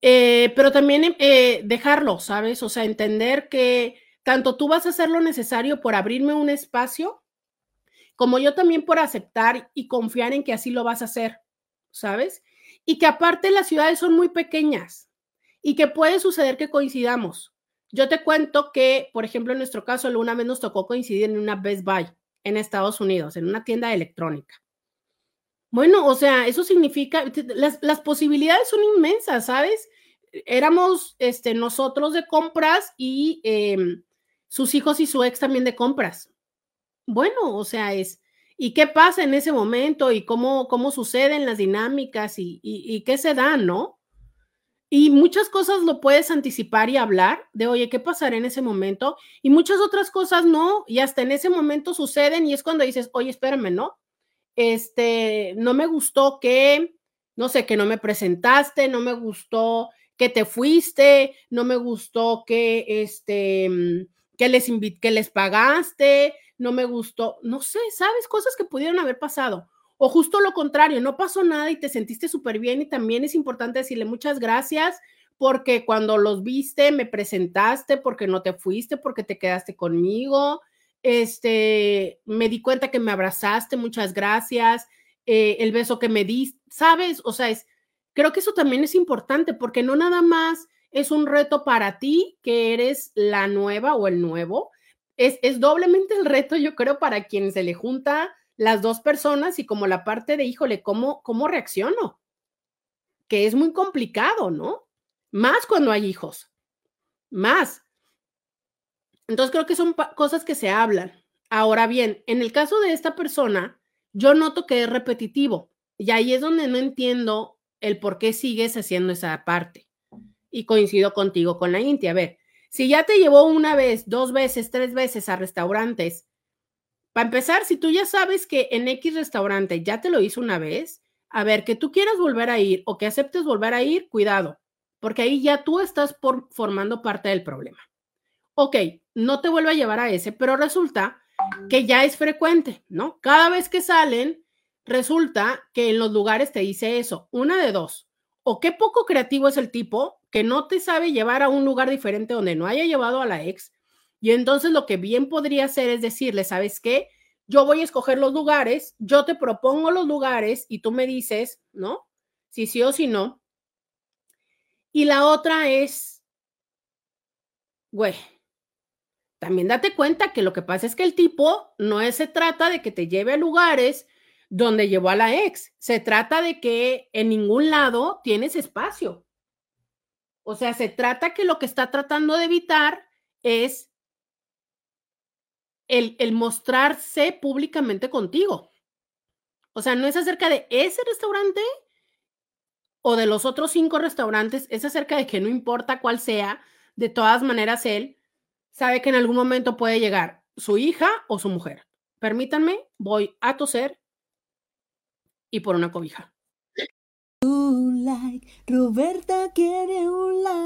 Eh, pero también eh, dejarlo, ¿sabes? O sea, entender que tanto tú vas a hacer lo necesario por abrirme un espacio, como yo también por aceptar y confiar en que así lo vas a hacer, ¿sabes? Y que aparte las ciudades son muy pequeñas y que puede suceder que coincidamos. Yo te cuento que, por ejemplo, en nuestro caso, una vez nos tocó coincidir en una Best Buy en Estados Unidos, en una tienda electrónica. Bueno, o sea, eso significa, las, las posibilidades son inmensas, ¿sabes? Éramos este, nosotros de compras y eh, sus hijos y su ex también de compras. Bueno, o sea, es, ¿y qué pasa en ese momento? ¿Y cómo, cómo suceden las dinámicas? ¿Y, y, y qué se da, no? Y muchas cosas lo puedes anticipar y hablar de, oye, ¿qué pasará en ese momento? Y muchas otras cosas no, y hasta en ese momento suceden y es cuando dices, oye, espérame, ¿no? Este, no me gustó que, no sé, que no me presentaste, no me gustó que te fuiste, no me gustó que, este, que les, que les pagaste, no me gustó, no sé, ¿sabes? Cosas que pudieron haber pasado. O justo lo contrario, no pasó nada y te sentiste súper bien y también es importante decirle muchas gracias porque cuando los viste me presentaste, porque no te fuiste, porque te quedaste conmigo, este, me di cuenta que me abrazaste, muchas gracias, eh, el beso que me diste, ¿sabes? O sea, es, creo que eso también es importante porque no nada más es un reto para ti que eres la nueva o el nuevo, es, es doblemente el reto, yo creo, para quien se le junta las dos personas y como la parte de, híjole, ¿cómo, cómo reacciono? Que es muy complicado, ¿no? Más cuando hay hijos, más. Entonces creo que son cosas que se hablan. Ahora bien, en el caso de esta persona, yo noto que es repetitivo y ahí es donde no entiendo el por qué sigues haciendo esa parte. Y coincido contigo con la Inti. A ver, si ya te llevó una vez, dos veces, tres veces a restaurantes para empezar, si tú ya sabes que en X restaurante ya te lo hizo una vez, a ver, que tú quieras volver a ir o que aceptes volver a ir, cuidado, porque ahí ya tú estás por, formando parte del problema. Ok, no te vuelvo a llevar a ese, pero resulta que ya es frecuente, ¿no? Cada vez que salen, resulta que en los lugares te dice eso, una de dos, o qué poco creativo es el tipo que no te sabe llevar a un lugar diferente donde no haya llevado a la ex, y entonces lo que bien podría hacer es decirle, ¿sabes qué? Yo voy a escoger los lugares, yo te propongo los lugares y tú me dices, ¿no? Si sí o si no. Y la otra es, güey, también date cuenta que lo que pasa es que el tipo no se trata de que te lleve a lugares donde llevó a la ex. Se trata de que en ningún lado tienes espacio. O sea, se trata que lo que está tratando de evitar es el, mostrarse públicamente contigo. O sea, no es acerca de ese restaurante o de los otros cinco restaurantes, es acerca de que no importa cuál sea, de todas maneras él sabe que en algún momento puede llegar su hija o su mujer. Permítanme, voy a toser y por una cobija. Un like, Roberta quiere un like.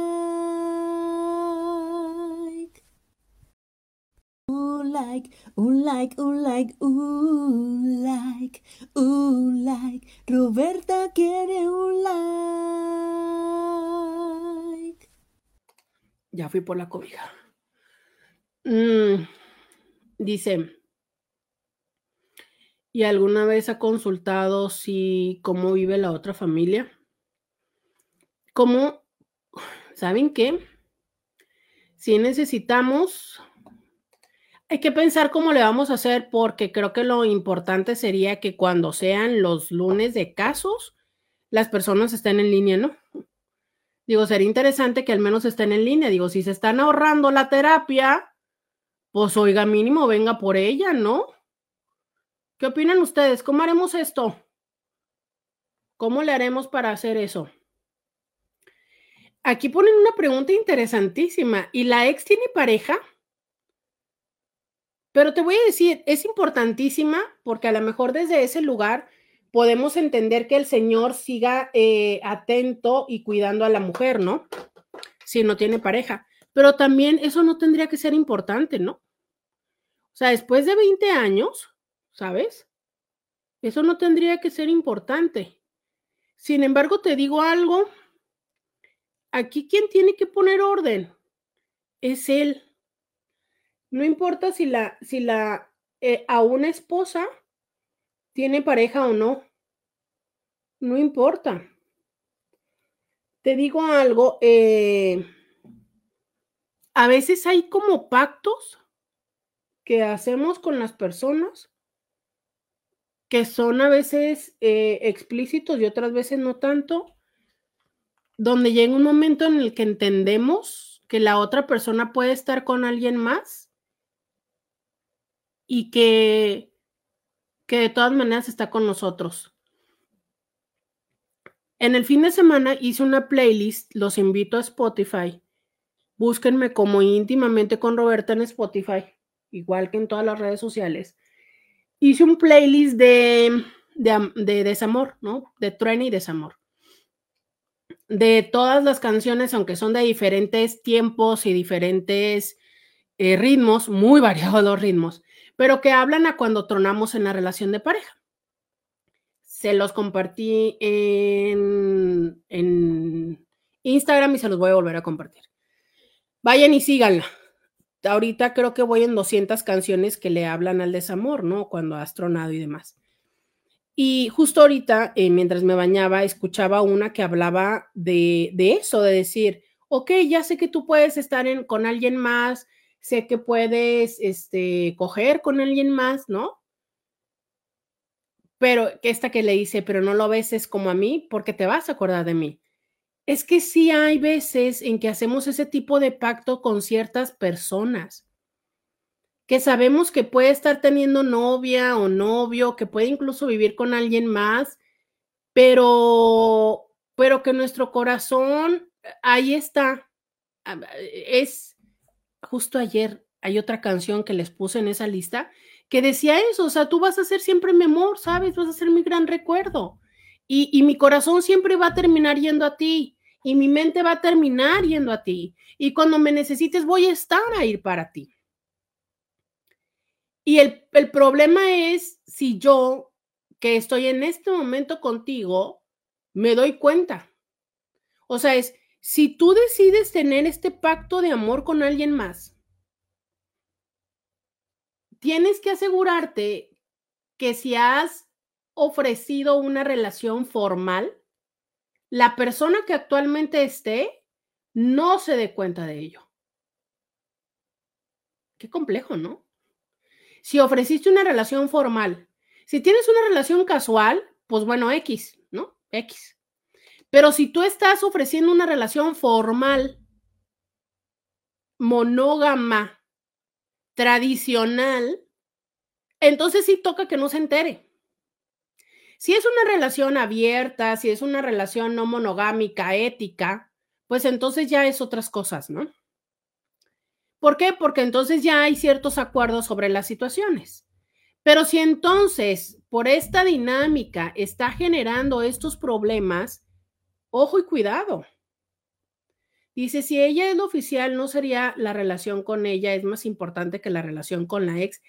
Un like, un like, un like, un like, un like. Roberta quiere un like. Ya fui por la cobija. Mm, dice, ¿y alguna vez ha consultado si cómo vive la otra familia? ¿Cómo? ¿Saben qué? Si necesitamos, hay que pensar cómo le vamos a hacer porque creo que lo importante sería que cuando sean los lunes de casos, las personas estén en línea, ¿no? Digo, sería interesante que al menos estén en línea. Digo, si se están ahorrando la terapia, pues oiga, mínimo venga por ella, ¿no? ¿Qué opinan ustedes? ¿Cómo haremos esto? ¿Cómo le haremos para hacer eso? Aquí ponen una pregunta interesantísima. ¿Y la ex tiene pareja? Pero te voy a decir, es importantísima porque a lo mejor desde ese lugar podemos entender que el Señor siga eh, atento y cuidando a la mujer, ¿no? Si no tiene pareja. Pero también eso no tendría que ser importante, ¿no? O sea, después de 20 años, ¿sabes? Eso no tendría que ser importante. Sin embargo, te digo algo, aquí quien tiene que poner orden es él. No importa si la, si la, eh, a una esposa tiene pareja o no. No importa. Te digo algo, eh, a veces hay como pactos que hacemos con las personas que son a veces eh, explícitos y otras veces no tanto, donde llega un momento en el que entendemos que la otra persona puede estar con alguien más y que, que de todas maneras está con nosotros. En el fin de semana hice una playlist, los invito a Spotify. Búsquenme como íntimamente con Roberta en Spotify, igual que en todas las redes sociales hice un playlist de, de, desamor, ¿no? De trueno y desamor. De todas las canciones, aunque son de diferentes tiempos y diferentes eh, ritmos, muy variados los ritmos, pero que hablan a cuando tronamos en la relación de pareja. Se los compartí en, en Instagram y se los voy a volver a compartir. Vayan y síganla ahorita creo que voy en 200 canciones que le hablan al desamor, ¿no? Cuando has tronado y demás. Y justo ahorita, eh, mientras me bañaba, escuchaba una que hablaba de, eso, de decir, ok, ya sé que tú puedes estar en, con alguien más, sé que puedes este, coger con alguien más, ¿no? Pero esta que le dice, pero no lo beses como a mí porque te vas a acordar de mí. Es que sí hay veces en que hacemos ese tipo de pacto con ciertas personas, que sabemos que puede estar teniendo novia o novio, que puede incluso vivir con alguien más, pero, pero que nuestro corazón ahí está. Ah, es justo ayer, hay otra canción que les puse en esa lista que decía eso, o sea, tú vas a ser siempre mi amor, ¿sabes? Vas a ser mi gran recuerdo. Y, mi corazón siempre va a terminar yendo a ti y mi mente va a terminar yendo a ti. Y cuando me necesites voy a estar ahí para ti. Y el, el problema es si yo, que estoy en este momento contigo, me doy cuenta. O sea, es, si tú decides tener este pacto de amor con alguien más, tienes que asegurarte que si has ofrecido una relación formal, la persona que actualmente esté no se dé cuenta de ello. Qué complejo, ¿no? Si ofreciste una relación formal, Si tienes una relación casual, pues bueno, X, ¿no? X. Pero si tú estás ofreciendo una relación formal, monógama, tradicional, entonces sí toca que no se entere. Si es una relación abierta, si es una relación no monogámica, ética, pues entonces ya es otras cosas, ¿no? ¿Por qué? Porque entonces ya hay ciertos acuerdos sobre las situaciones. Pero si entonces por esta dinámica está generando estos problemas, ojo y cuidado. Dice, si ella es oficial, ¿no sería la relación con ella es más importante que la relación con la ex?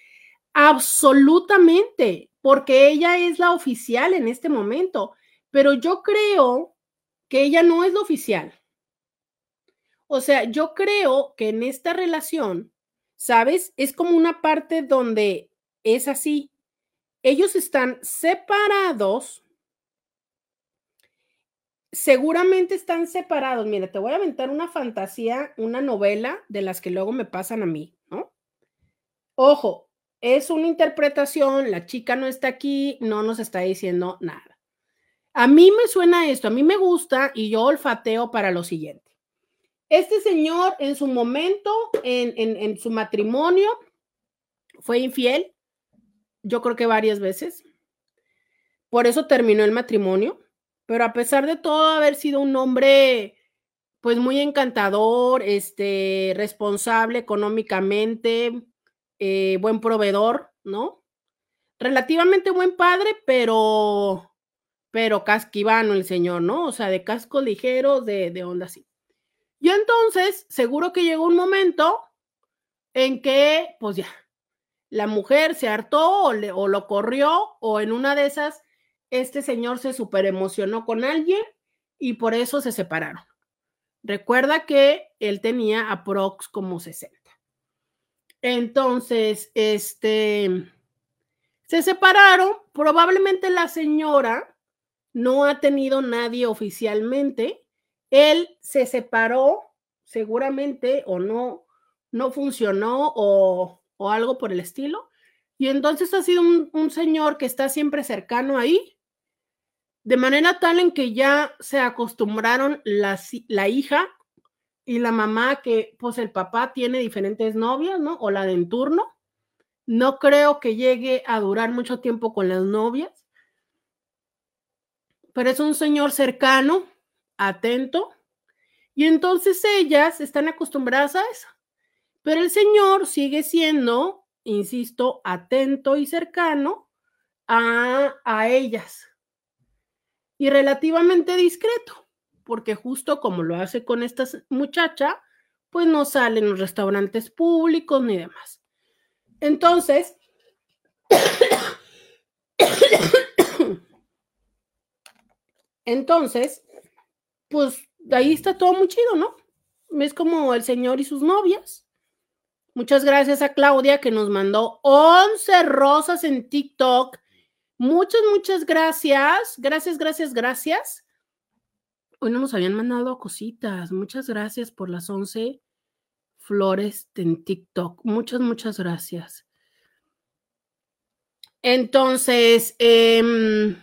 Absolutamente, porque ella es la oficial en este momento, pero yo creo que ella no es la oficial. O sea, yo creo que en esta relación, ¿sabes? Es como una parte donde es así. Ellos están separados. Seguramente están separados. Mira, te voy a aventar una fantasía, una novela de las que luego me pasan a mí, ¿no? Ojo, es una interpretación, la chica no está aquí, no nos está diciendo nada. A mí me suena esto, a mí me gusta y yo olfateo para lo siguiente. Este señor en su momento, en, su matrimonio, fue infiel, yo creo que varias veces. Por eso terminó el matrimonio, pero a pesar de todo haber sido un hombre pues muy encantador, este, responsable económicamente, eh, buen proveedor, ¿no? Relativamente buen padre, pero, pero casquivano el señor, ¿no? O sea, de casco ligero, de, de onda así. Y entonces, seguro que llegó un momento en que, pues ya, la mujer se hartó o, lo corrió, o en una de esas, este señor se super emocionó con alguien y por eso se separaron. Recuerda que él tenía aprox como 60. Entonces, este, se separaron. Probablemente la señora no ha tenido nadie oficialmente él se separó seguramente o no, no funcionó o, algo por el estilo. Y entonces ha sido un, señor que está siempre cercano ahí, de manera tal en que ya se acostumbraron la, la hija y la mamá que pues el papá tiene diferentes novias, ¿no? O la de en turno. No creo que llegue a durar mucho tiempo con las novias, pero es un señor cercano atento. Y entonces ellas están acostumbradas a eso. Pero el Señor sigue siendo, insisto, atento y cercano a, a ellas. Y relativamente discreto, porque justo como lo hace con esta muchacha, pues no sale en los restaurantes públicos ni demás. Entonces, entonces, pues ahí está todo muy chido, ¿no? Es como el señor y sus novias. Muchas gracias a Claudia que nos mandó 11 rosas en TikTok. Muchas, muchas gracias. Gracias, gracias, gracias. Hoy no nos habían mandado cositas. Muchas gracias por las 11 flores en TikTok. Muchas, muchas gracias. Entonces, eh,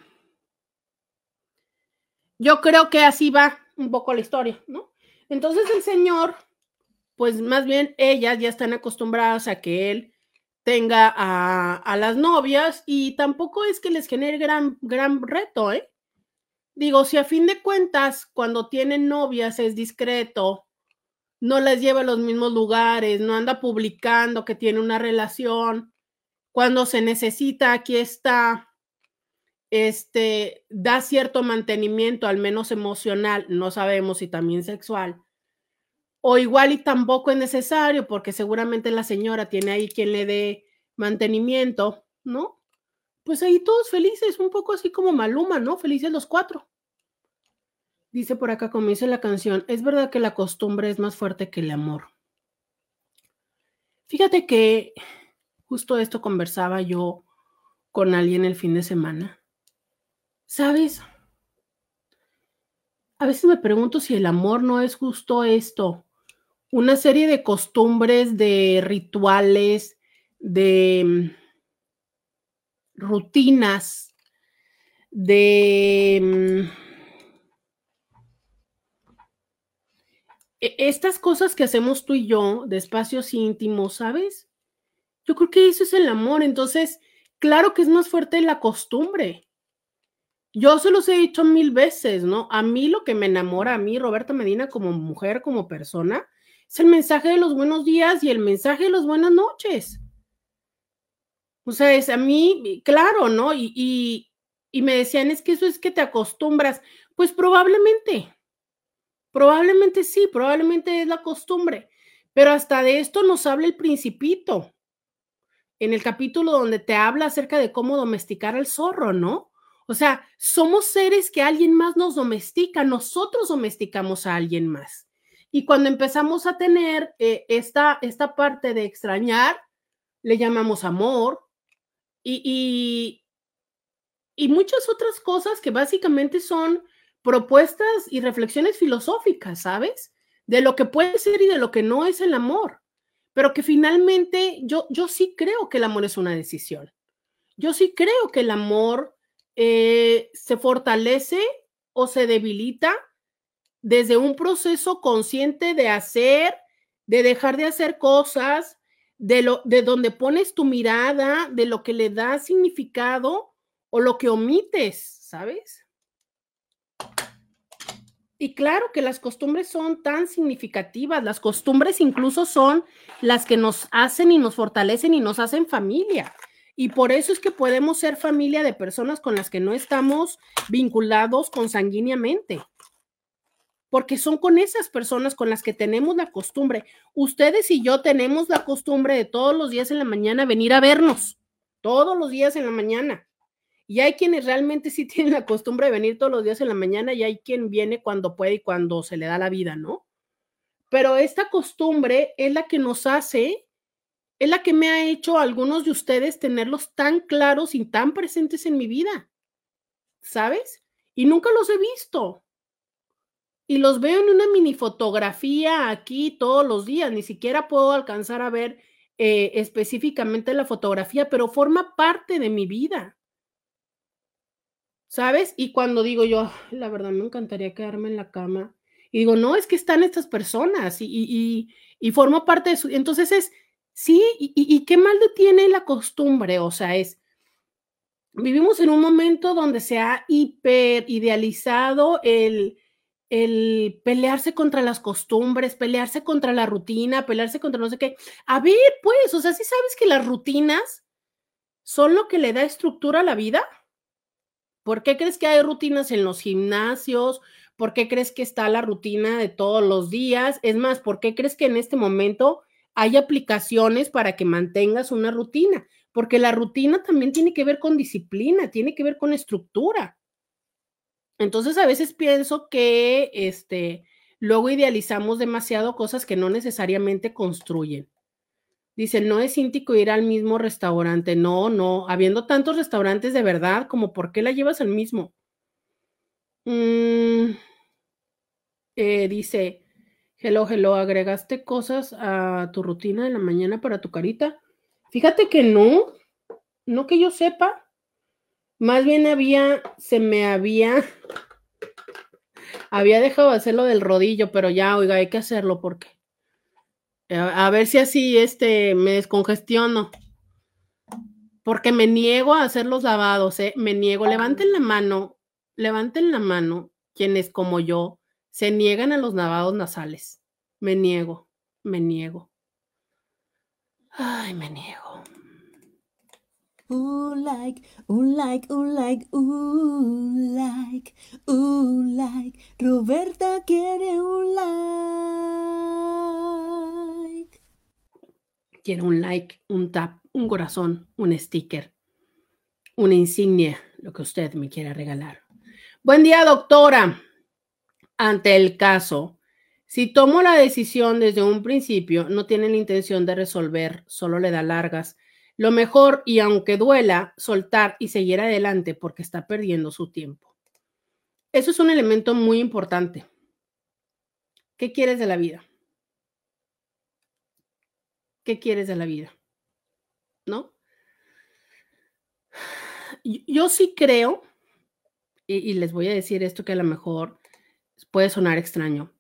yo creo que así va un poco la historia, ¿no? Entonces el señor, pues más bien ellas ya están acostumbradas a que él tenga a, las novias y tampoco es que les genere gran, gran reto, ¿eh? Digo, si a fin de cuentas, cuando tienen novias es discreto, no les lleva a los mismos lugares, no anda publicando que tiene una relación, cuando se necesita, aquí está, este, da cierto mantenimiento, al menos emocional, no sabemos si también sexual, o igual y tampoco es necesario porque seguramente la señora tiene ahí quien le dé mantenimiento, ¿no? Pues ahí todos felices, un poco así como Maluma, ¿no? Felices los cuatro. Dice por acá, como dice la canción, es verdad que la costumbre es más fuerte que el amor. Fíjate que justo esto conversaba yo con alguien el fin de semana ¿Sabes? A veces me pregunto si el amor no es justo esto, una serie de costumbres, de rituales, de rutinas, de mm, e, estas cosas que hacemos tú y yo, de espacios íntimos, ¿sabes? Yo creo que eso es el amor. Entonces, claro que es más fuerte la costumbre. Yo se los he dicho mil veces, ¿no? A mí lo que me enamora, a mí, Roberta Medina, como mujer, como persona, es el mensaje de los buenos días y el mensaje de las buenas noches. O sea, es a mí, claro, ¿no? Y, y me decían, es que eso es que te acostumbras. Pues probablemente, probablemente sí, probablemente es la costumbre. Pero hasta de esto nos habla el principito, en el capítulo donde te habla acerca de cómo domesticar al zorro, ¿no? O sea, somos seres que alguien más nos domestica, nosotros domesticamos a alguien más. Y cuando empezamos a tener eh, esta, esta parte de extrañar, le llamamos amor y, y, muchas otras cosas que básicamente son propuestas y reflexiones filosóficas, ¿sabes? De lo que puede ser y de lo que no es el amor. Pero que finalmente yo, yo sí creo que el amor es una decisión. Yo sí creo que el amor eh, se fortalece o se debilita desde un proceso consciente de hacer, de dejar de hacer cosas, de, lo, de donde pones tu mirada, de lo que le da significado o lo que omites, ¿sabes? Y claro que las costumbres son tan significativas, las costumbres incluso son las que nos hacen y nos fortalecen y nos hacen familia. Y por eso es que podemos ser familia de personas con las que no estamos vinculados consanguíneamente. Porque son con esas personas con las que tenemos la costumbre. Ustedes y yo tenemos la costumbre de todos los días en la mañana venir a vernos. Todos los días en la mañana. Y hay quienes realmente sí tienen la costumbre de venir todos los días en la mañana y hay quien viene cuando puede y cuando se le da la vida, ¿no? Pero esta costumbre es la que nos hace es la que me ha hecho a algunos de ustedes tenerlos tan claros y tan presentes en mi vida, ¿sabes? Y nunca los he visto. Y los veo en una mini fotografía aquí todos los días, ni siquiera puedo alcanzar a ver eh, específicamente la fotografía, pero forma parte de mi vida. ¿Sabes? Y cuando digo yo, la verdad me encantaría quedarme en la cama, y digo, no, es que están estas personas y, y, y forma parte de su... Entonces es, Sí, y, qué mal tiene la costumbre, o sea, es, vivimos en un momento donde se ha hiper idealizado el, el pelearse contra las costumbres, pelearse contra la rutina, pelearse contra no sé qué. A ver, pues, o sea, si sabes que las rutinas son lo que le da estructura a la vida. ¿Por qué crees que hay rutinas en los gimnasios? ¿Por qué crees que está la rutina de todos los días? Es más, ¿por qué crees que en este momento hay aplicaciones para que mantengas una rutina, porque la rutina también tiene que ver con disciplina, tiene que ver con estructura. Entonces a veces pienso que este, luego idealizamos demasiado cosas que no necesariamente construyen. Dice, no es íntico ir al mismo restaurante. No, no, habiendo tantos restaurantes de verdad, como por qué la llevas al mismo. Mm, eh, dice, Hello, hello, ¿agregaste cosas a tu rutina de la mañana para tu carita? Fíjate que no, no que yo sepa. Más bien había, se me había, había dejado de hacerlo del rodillo, pero ya, oiga, hay que hacerlo porque, a, ver si así, este, me descongestiono. Porque me niego a hacer los lavados, ¿eh? Me niego. Levanten la mano, levanten la mano quienes como yo se niegan a los lavados nasales. Me niego, me niego. Ay, me niego. Un like, un like, un like, un like, un like. Roberta quiere un like. Quiero un like, un tap, un corazón, un sticker, una insignia, lo que usted me quiera regalar. Buen día, doctora ante el caso. Si tomo la decisión desde un principio, no tiene la intención de resolver, solo le da largas. Lo mejor, y aunque duela, soltar y seguir adelante porque está perdiendo su tiempo. Eso es un elemento muy importante. ¿Qué quieres de la vida? ¿Qué quieres de la vida? ¿No? yo sí creo, y, les voy a decir esto que a lo mejor puede sonar extraño.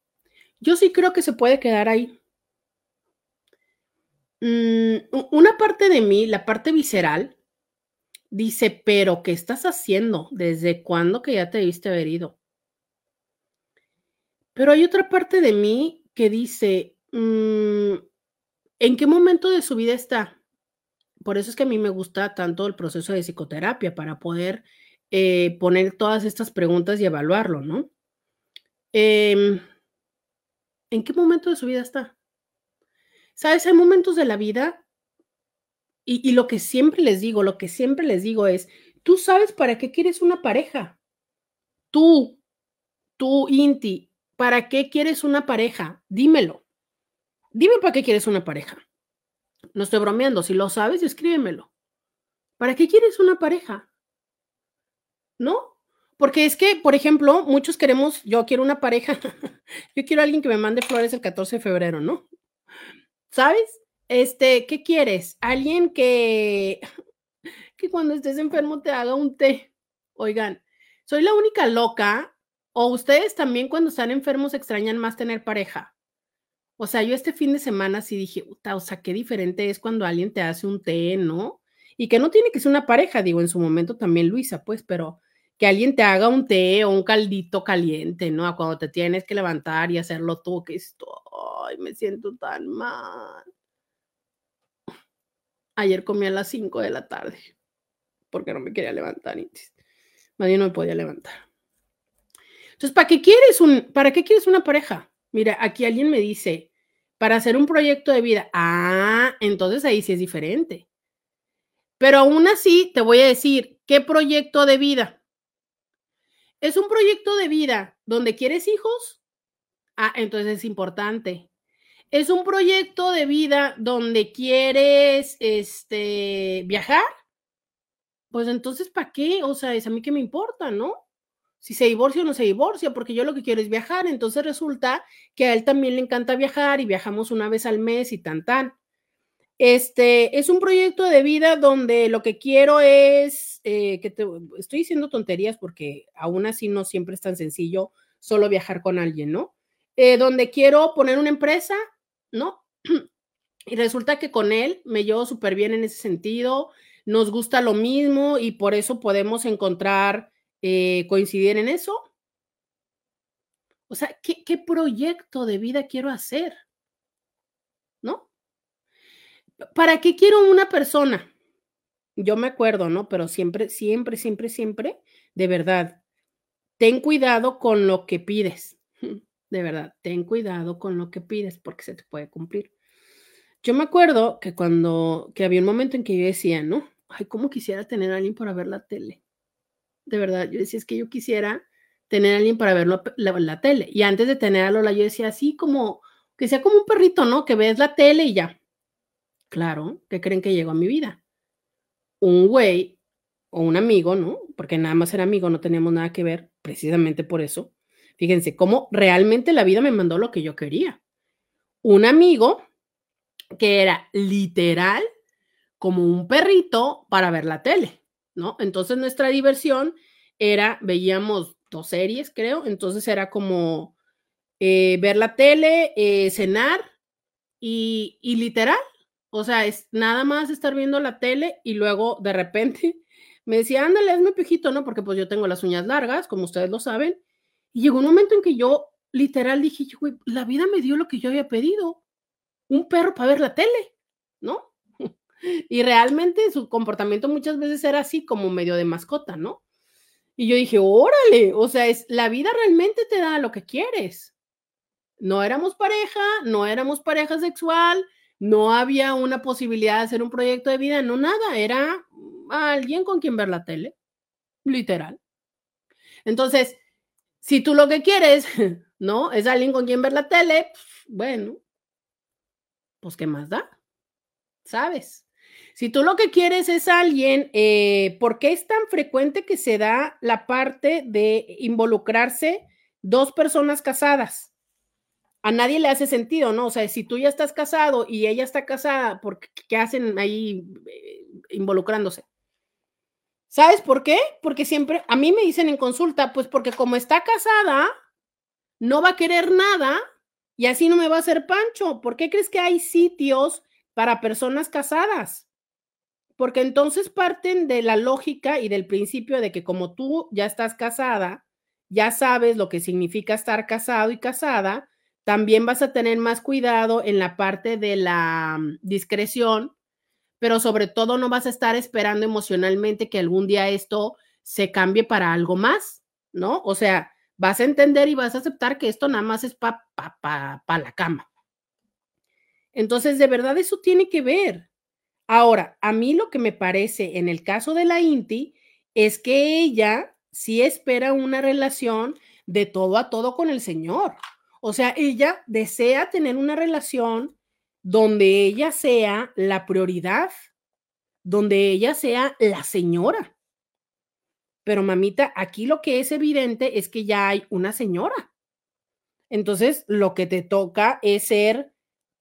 Yo sí creo que se puede quedar ahí. Mm, una parte de mí, la parte visceral, dice, pero ¿qué estás haciendo? ¿Desde cuándo que ya te viste haber ido? Pero hay otra parte de mí que dice, mm, ¿en qué momento de su vida está? Por eso es que a mí me gusta tanto el proceso de psicoterapia, para poder eh, poner todas estas preguntas y evaluarlo, ¿no? Em, ¿En qué momento de su vida está? Sabes, hay momentos de la vida y, lo que siempre les digo, lo que siempre les digo es, tú sabes para qué quieres una pareja. Tú, tú, Inti, ¿para qué quieres una pareja? Dímelo. Dime para qué quieres una pareja. No estoy bromeando, si lo sabes, escríbemelo. ¿Para qué quieres una pareja? ¿No? Porque es que, por ejemplo, muchos queremos, yo quiero una pareja, yo quiero a alguien que me mande flores el 14 de febrero, ¿no? ¿Sabes? Este, ¿qué quieres? Alguien que, que cuando estés enfermo te haga un té. Oigan, soy la única loca, o ustedes también cuando están enfermos extrañan más tener pareja. O sea, yo este fin de semana sí dije, o sea, qué diferente es cuando alguien te hace un té, ¿no? Y que no tiene que ser una pareja, digo, en su momento también Luisa, pues, pero que alguien te haga un té o un caldito caliente, ¿no? Cuando te tienes que levantar y hacerlo tú, que estoy, me siento tan mal. Ayer comí a las 5 de la tarde porque no me quería levantar. Nadie no me podía levantar. Entonces, ¿para qué quieres un, para qué quieres una pareja? Mira, aquí alguien me dice, para hacer un proyecto de vida. Ah, entonces ahí sí es diferente. Pero aún así, te voy a decir, ¿qué proyecto de vida? ¿Es un proyecto de vida donde quieres hijos? Ah, entonces es importante. ¿Es un proyecto de vida donde quieres este, viajar? Pues entonces, ¿para qué? O sea, es a mí que me importa, ¿no? si se divorcia o no se divorcia, porque yo lo que quiero es viajar. Entonces resulta que a él también le encanta viajar y viajamos una vez al mes y tan tan. Este es un proyecto de vida donde lo que quiero es eh, que te estoy diciendo tonterías porque aún así no siempre es tan sencillo solo viajar con alguien, ¿no? Eh, donde quiero poner una empresa, ¿no? y resulta que con él me llevo súper bien en ese sentido, nos gusta lo mismo y por eso podemos encontrar eh, coincidir en eso. O sea, ¿qué, ¿qué, proyecto de vida quiero hacer? ¿No? ¿Para qué quiero una persona? Yo me acuerdo, ¿no? Pero siempre, siempre, siempre, siempre, de verdad, ten cuidado con lo que pides. De verdad, ten cuidado con lo que pides porque se te puede cumplir. Yo me acuerdo que cuando, que había un momento en que yo decía, ¿no? Ay, ¿cómo quisiera tener a alguien para ver la tele? de verdad, yo decía, es que yo quisiera tener a alguien para verlo la, la tele. Y antes de tener a Lola, yo decía, así como, que sea como un perrito, ¿no? Que ves la tele y ya. Claro, ¿qué creen que llegó a mi vida? Un güey o un amigo, ¿no? Porque nada más era amigo, no teníamos nada que ver, precisamente por eso. Fíjense cómo realmente la vida me mandó lo que yo quería. Un amigo que era literal como un perrito para ver la tele. ¿no? Entonces nuestra diversión era, veíamos dos series, creo, entonces era como eh, ver la tele, eh, cenar y, y, literal, o sea, es nada más estar viendo la tele y luego de repente me decía, ándale, hazme pijito, ¿no? Porque pues yo tengo las uñas largas, como ustedes lo saben, y llegó un momento en que yo literal dije, la vida me dio lo que yo había pedido, un perro para ver la tele, ¿no? Y realmente su comportamiento muchas veces era así como medio de mascota, ¿no? Y yo dije, órale, o sea, es, la vida realmente te da lo que quieres. No éramos pareja, no éramos pareja sexual, no había una posibilidad de hacer un proyecto de vida, no nada, era alguien con quien ver la tele, literal. Entonces, si tú lo que quieres, ¿no? Es alguien con quien ver la tele, bueno, pues ¿qué más da? ¿Sabes? Si tú lo que quieres es alguien, eh, ¿por qué es tan frecuente que se da la parte de involucrarse dos personas casadas? A nadie le hace sentido, ¿no? O sea, si tú ya estás casado y ella está casada, ¿por qué, hacen ahí eh, involucrándose? ¿Sabes por qué? Porque siempre, a mí me dicen en consulta, pues porque como está casada, no va a querer nada y así no me va a hacer pancho. ¿Por qué crees que hay sitios para personas casadas? Porque entonces parten de la lógica y del principio de que como tú ya estás casada, ya sabes lo que significa estar casado y casada, también vas a tener más cuidado en la parte de la mm, discreción pero sobre todo no vas a estar esperando emocionalmente que algún día esto se cambie para algo más, ¿no? O sea, vas a entender y vas a aceptar que esto nada más es para pa, pa, la cama. Entonces, de verdad eso tiene que ver. Ahora, a mí lo que me parece en el caso de la Inti es que ella sí espera una relación de todo a todo con el Señor. O sea, ella desea tener una relación donde ella sea la prioridad, donde ella sea la señora. Pero mamita, aquí lo que es evidente es que ya hay una señora. Entonces, lo que te toca es ser,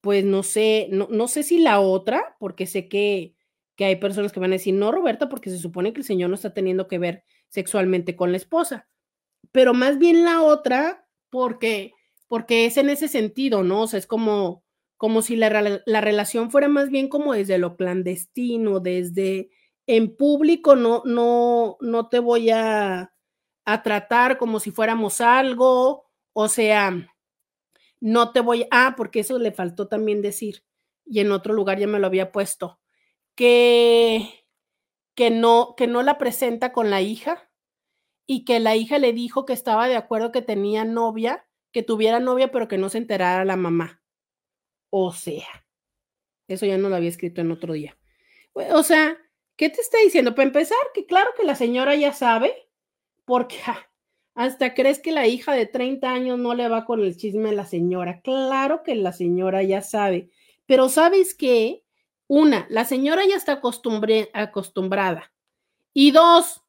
pues no sé, no, no sé si la otra, porque sé que, que hay personas que van a decir, no, Roberta, porque se supone que el señor no está teniendo que ver sexualmente con la esposa, pero más bien la otra, porque, porque es en ese sentido, ¿no? O sea, es como, como si la, la, relación fuera más bien como desde lo clandestino, desde en público, no, no, no te voy a, a tratar como si fuéramos algo, o sea, no te voy, ah, porque eso le faltó también decir, y en otro lugar ya me lo había puesto, que, que no, que no la presenta con la hija y que la hija le dijo que estaba de acuerdo que tenía novia, que tuviera novia, pero que no se enterara la mamá. O sea, eso ya no lo había escrito en otro día. O sea, ¿qué te está diciendo? Para empezar, que claro que la señora ya sabe, porque hasta crees que la hija de 30 años no le va con el chisme a la señora. Claro que la señora ya sabe, pero ¿sabes qué? Una, la señora ya está acostumbrada. Y dos,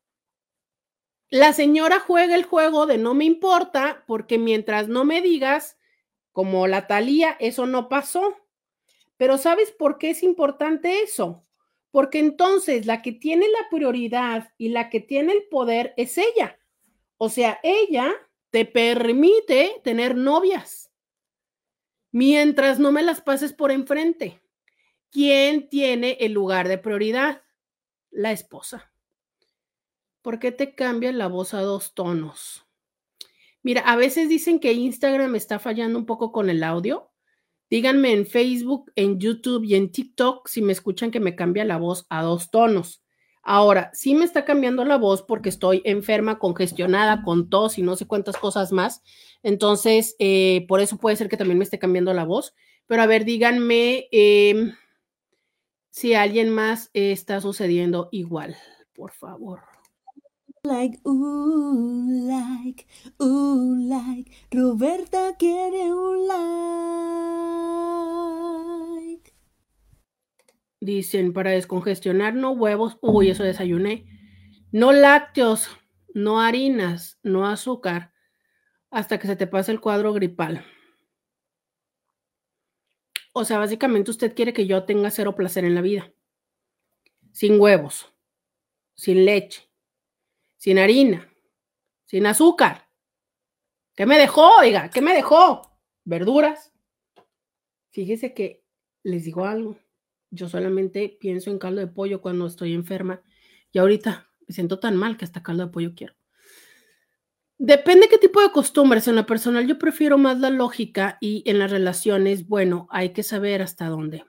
la señora juega el juego de no me importa porque mientras no me digas, como la Talía, eso no pasó. Pero ¿sabes por qué es importante eso? Porque entonces la que tiene la prioridad y la que tiene el poder es ella. O sea, ella te permite tener novias mientras no me las pases por enfrente. ¿Quién tiene el lugar de prioridad? La esposa. ¿Por qué te cambia la voz a dos tonos? Mira, a veces dicen que Instagram está fallando un poco con el audio. Díganme en Facebook, en YouTube y en TikTok si me escuchan que me cambia la voz a dos tonos. Ahora, sí me está cambiando la voz porque estoy enferma, congestionada, con tos y no sé cuántas cosas más. Entonces, eh, por eso puede ser que también me esté cambiando la voz. Pero a ver, díganme em, si alguien más está sucediendo igual, por favor. Like, ooh, like, ooh, like. Roberta quiere un like. Dicen, para descongestionar, no huevos. Uy, eso desayuné. No lácteos, no harinas, no azúcar, hasta que se te pase el cuadro gripal. O sea, básicamente usted quiere que yo tenga cero placer en la vida. Sin huevos, sin leche, sin harina, sin azúcar. ¿Qué me dejó, oiga? ¿Qué me dejó? Verduras. Fíjese que les digo algo. Yo solamente pienso en caldo de pollo cuando estoy enferma y ahorita me siento tan mal que hasta caldo de pollo quiero. Depende qué tipo de costumbres. En lo personal yo prefiero más la lógica y en las relaciones, bueno, hay que saber hasta dónde.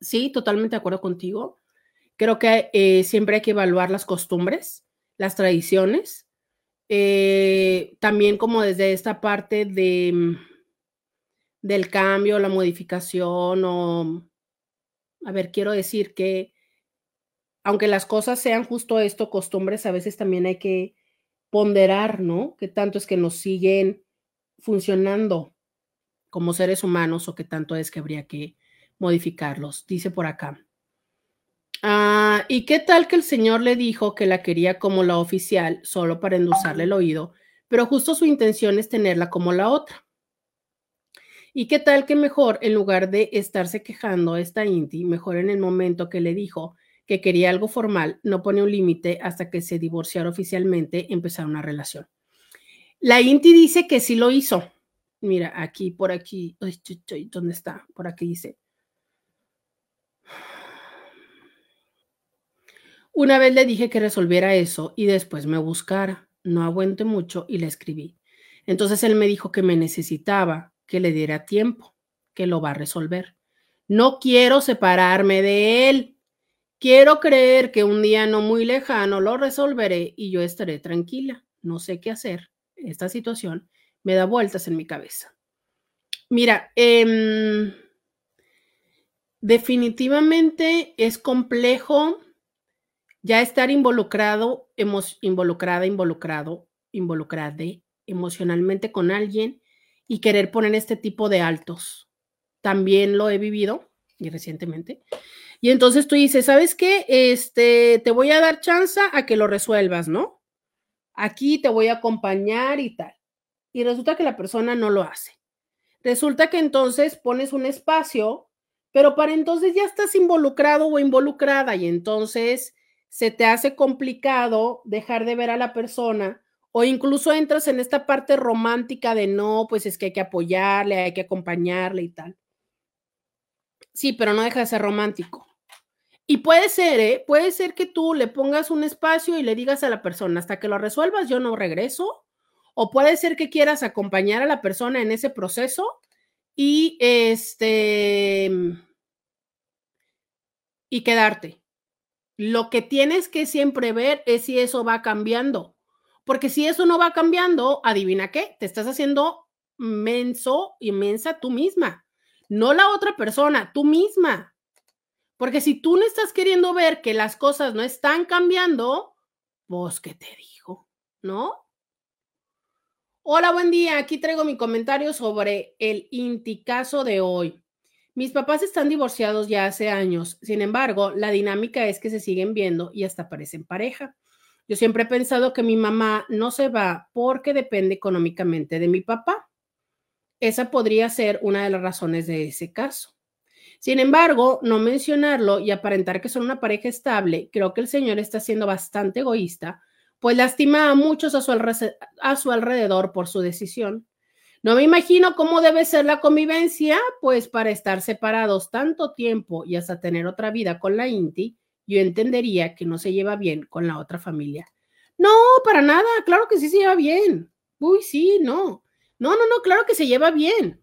Sí, totalmente de acuerdo contigo. Creo que eh, siempre hay que evaluar las costumbres las tradiciones, eh, también como desde esta parte de, mm, del cambio, la modificación o, a ver, quiero decir que aunque las cosas sean justo esto, costumbres, a veces también hay que ponderar, ¿no? Que tanto es que nos siguen funcionando como seres humanos o que tanto es que habría que modificarlos. Dice por acá. ¿Y qué tal que el señor le dijo que la quería como la oficial solo para endulzarle el oído, pero justo su intención es tenerla como la otra? ¿Y qué tal que mejor, en lugar de estarse quejando esta Inti, mejor en el momento que le dijo que quería algo formal, no pone un límite hasta que se divorciara oficialmente, empezar una relación. La Inti dice que sí lo hizo. Mira, aquí, por aquí, ¿dónde está? Por aquí dice. Una vez le dije que resolviera eso y después me buscara. No aguante mucho y le escribí. Entonces él me dijo que me necesitaba, que le diera tiempo, que lo va a resolver. No quiero separarme de él. Quiero creer que un día no muy lejano lo resolveré y yo estaré tranquila. No sé qué hacer. Esta situación me da vueltas en mi cabeza. Mira, em, definitivamente es complejo ya estar involucrado, hemos involucrada, involucrado, involucrada emocionalmente con alguien y querer poner este tipo de altos. También lo he vivido y recientemente. Y entonces tú dices, ¿sabes qué? Este, te voy a dar chance a que lo resuelvas, ¿no? Aquí te voy a acompañar y tal. Y resulta que la persona no lo hace. Resulta que entonces pones un espacio, pero para entonces ya estás involucrado o involucrada y entonces se te hace complicado dejar de ver a la persona o incluso entras en esta parte romántica de no, pues es que hay que apoyarle, hay que acompañarle y tal. Sí, pero no deja de ser romántico. Y puede ser, ¿eh? Puede ser que tú le pongas un espacio y le digas a la persona, hasta que lo resuelvas, yo no regreso. O puede ser que quieras acompañar a la persona en ese proceso y este y quedarte. Lo que tienes que siempre ver es si eso va cambiando porque si eso no va cambiando, adivina qué, te estás haciendo menso y mensa tú misma, no la otra persona, tú misma. Porque si tú no estás queriendo ver que las cosas no están cambiando, pues qué te digo, ¿no? Hola, buen día. Aquí traigo mi comentario sobre el inticazo de hoy. Mis papás están divorciados ya hace años, sin embargo, la dinámica es que se siguen viendo y hasta parecen pareja. Yo siempre he pensado que mi mamá no se va porque depende económicamente de mi papá. Esa podría ser una de las razones de ese caso. Sin embargo, no mencionarlo y aparentar que son una pareja estable, creo que el señor está siendo bastante egoísta, pues lastima a muchos a su, a su alrededor por su decisión. No me imagino cómo debe ser la convivencia, pues para estar separados tanto tiempo y hasta tener otra vida con la Inti, yo entendería que no se lleva bien con la otra familia. No, para nada, claro que sí se lleva bien. Uy, sí, no. No, no, no, claro que se lleva bien.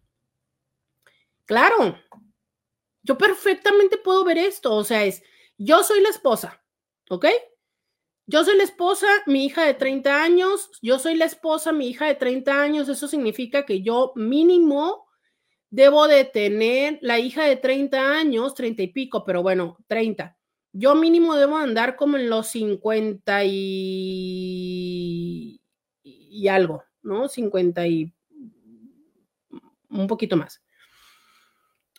Claro. Yo perfectamente puedo ver esto, o sea, es, yo soy la esposa, ¿ok? Yo soy la esposa, mi hija de 30 años, yo soy la esposa, mi hija de 30 años, eso significa que yo mínimo debo de tener la hija de 30 años, 30 y pico, pero bueno, 30 yo mínimo debo andar como en los 50 y, y algo, ¿no? 50 y un poquito más.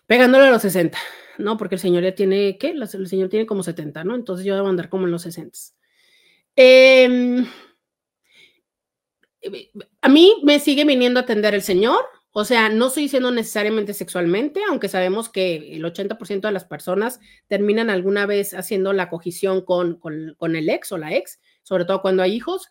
Pegándole a los 60, ¿no? Porque el señor ya tiene, ¿qué? El señor tiene como 70, ¿no? Entonces yo debo andar como en los 60. Em, a mí me sigue viniendo a atender el señor, o sea, no estoy diciendo necesariamente sexualmente, aunque sabemos que el 80% de las personas terminan alguna vez haciendo la cogición con, con, el ex o la ex, sobre todo cuando hay hijos,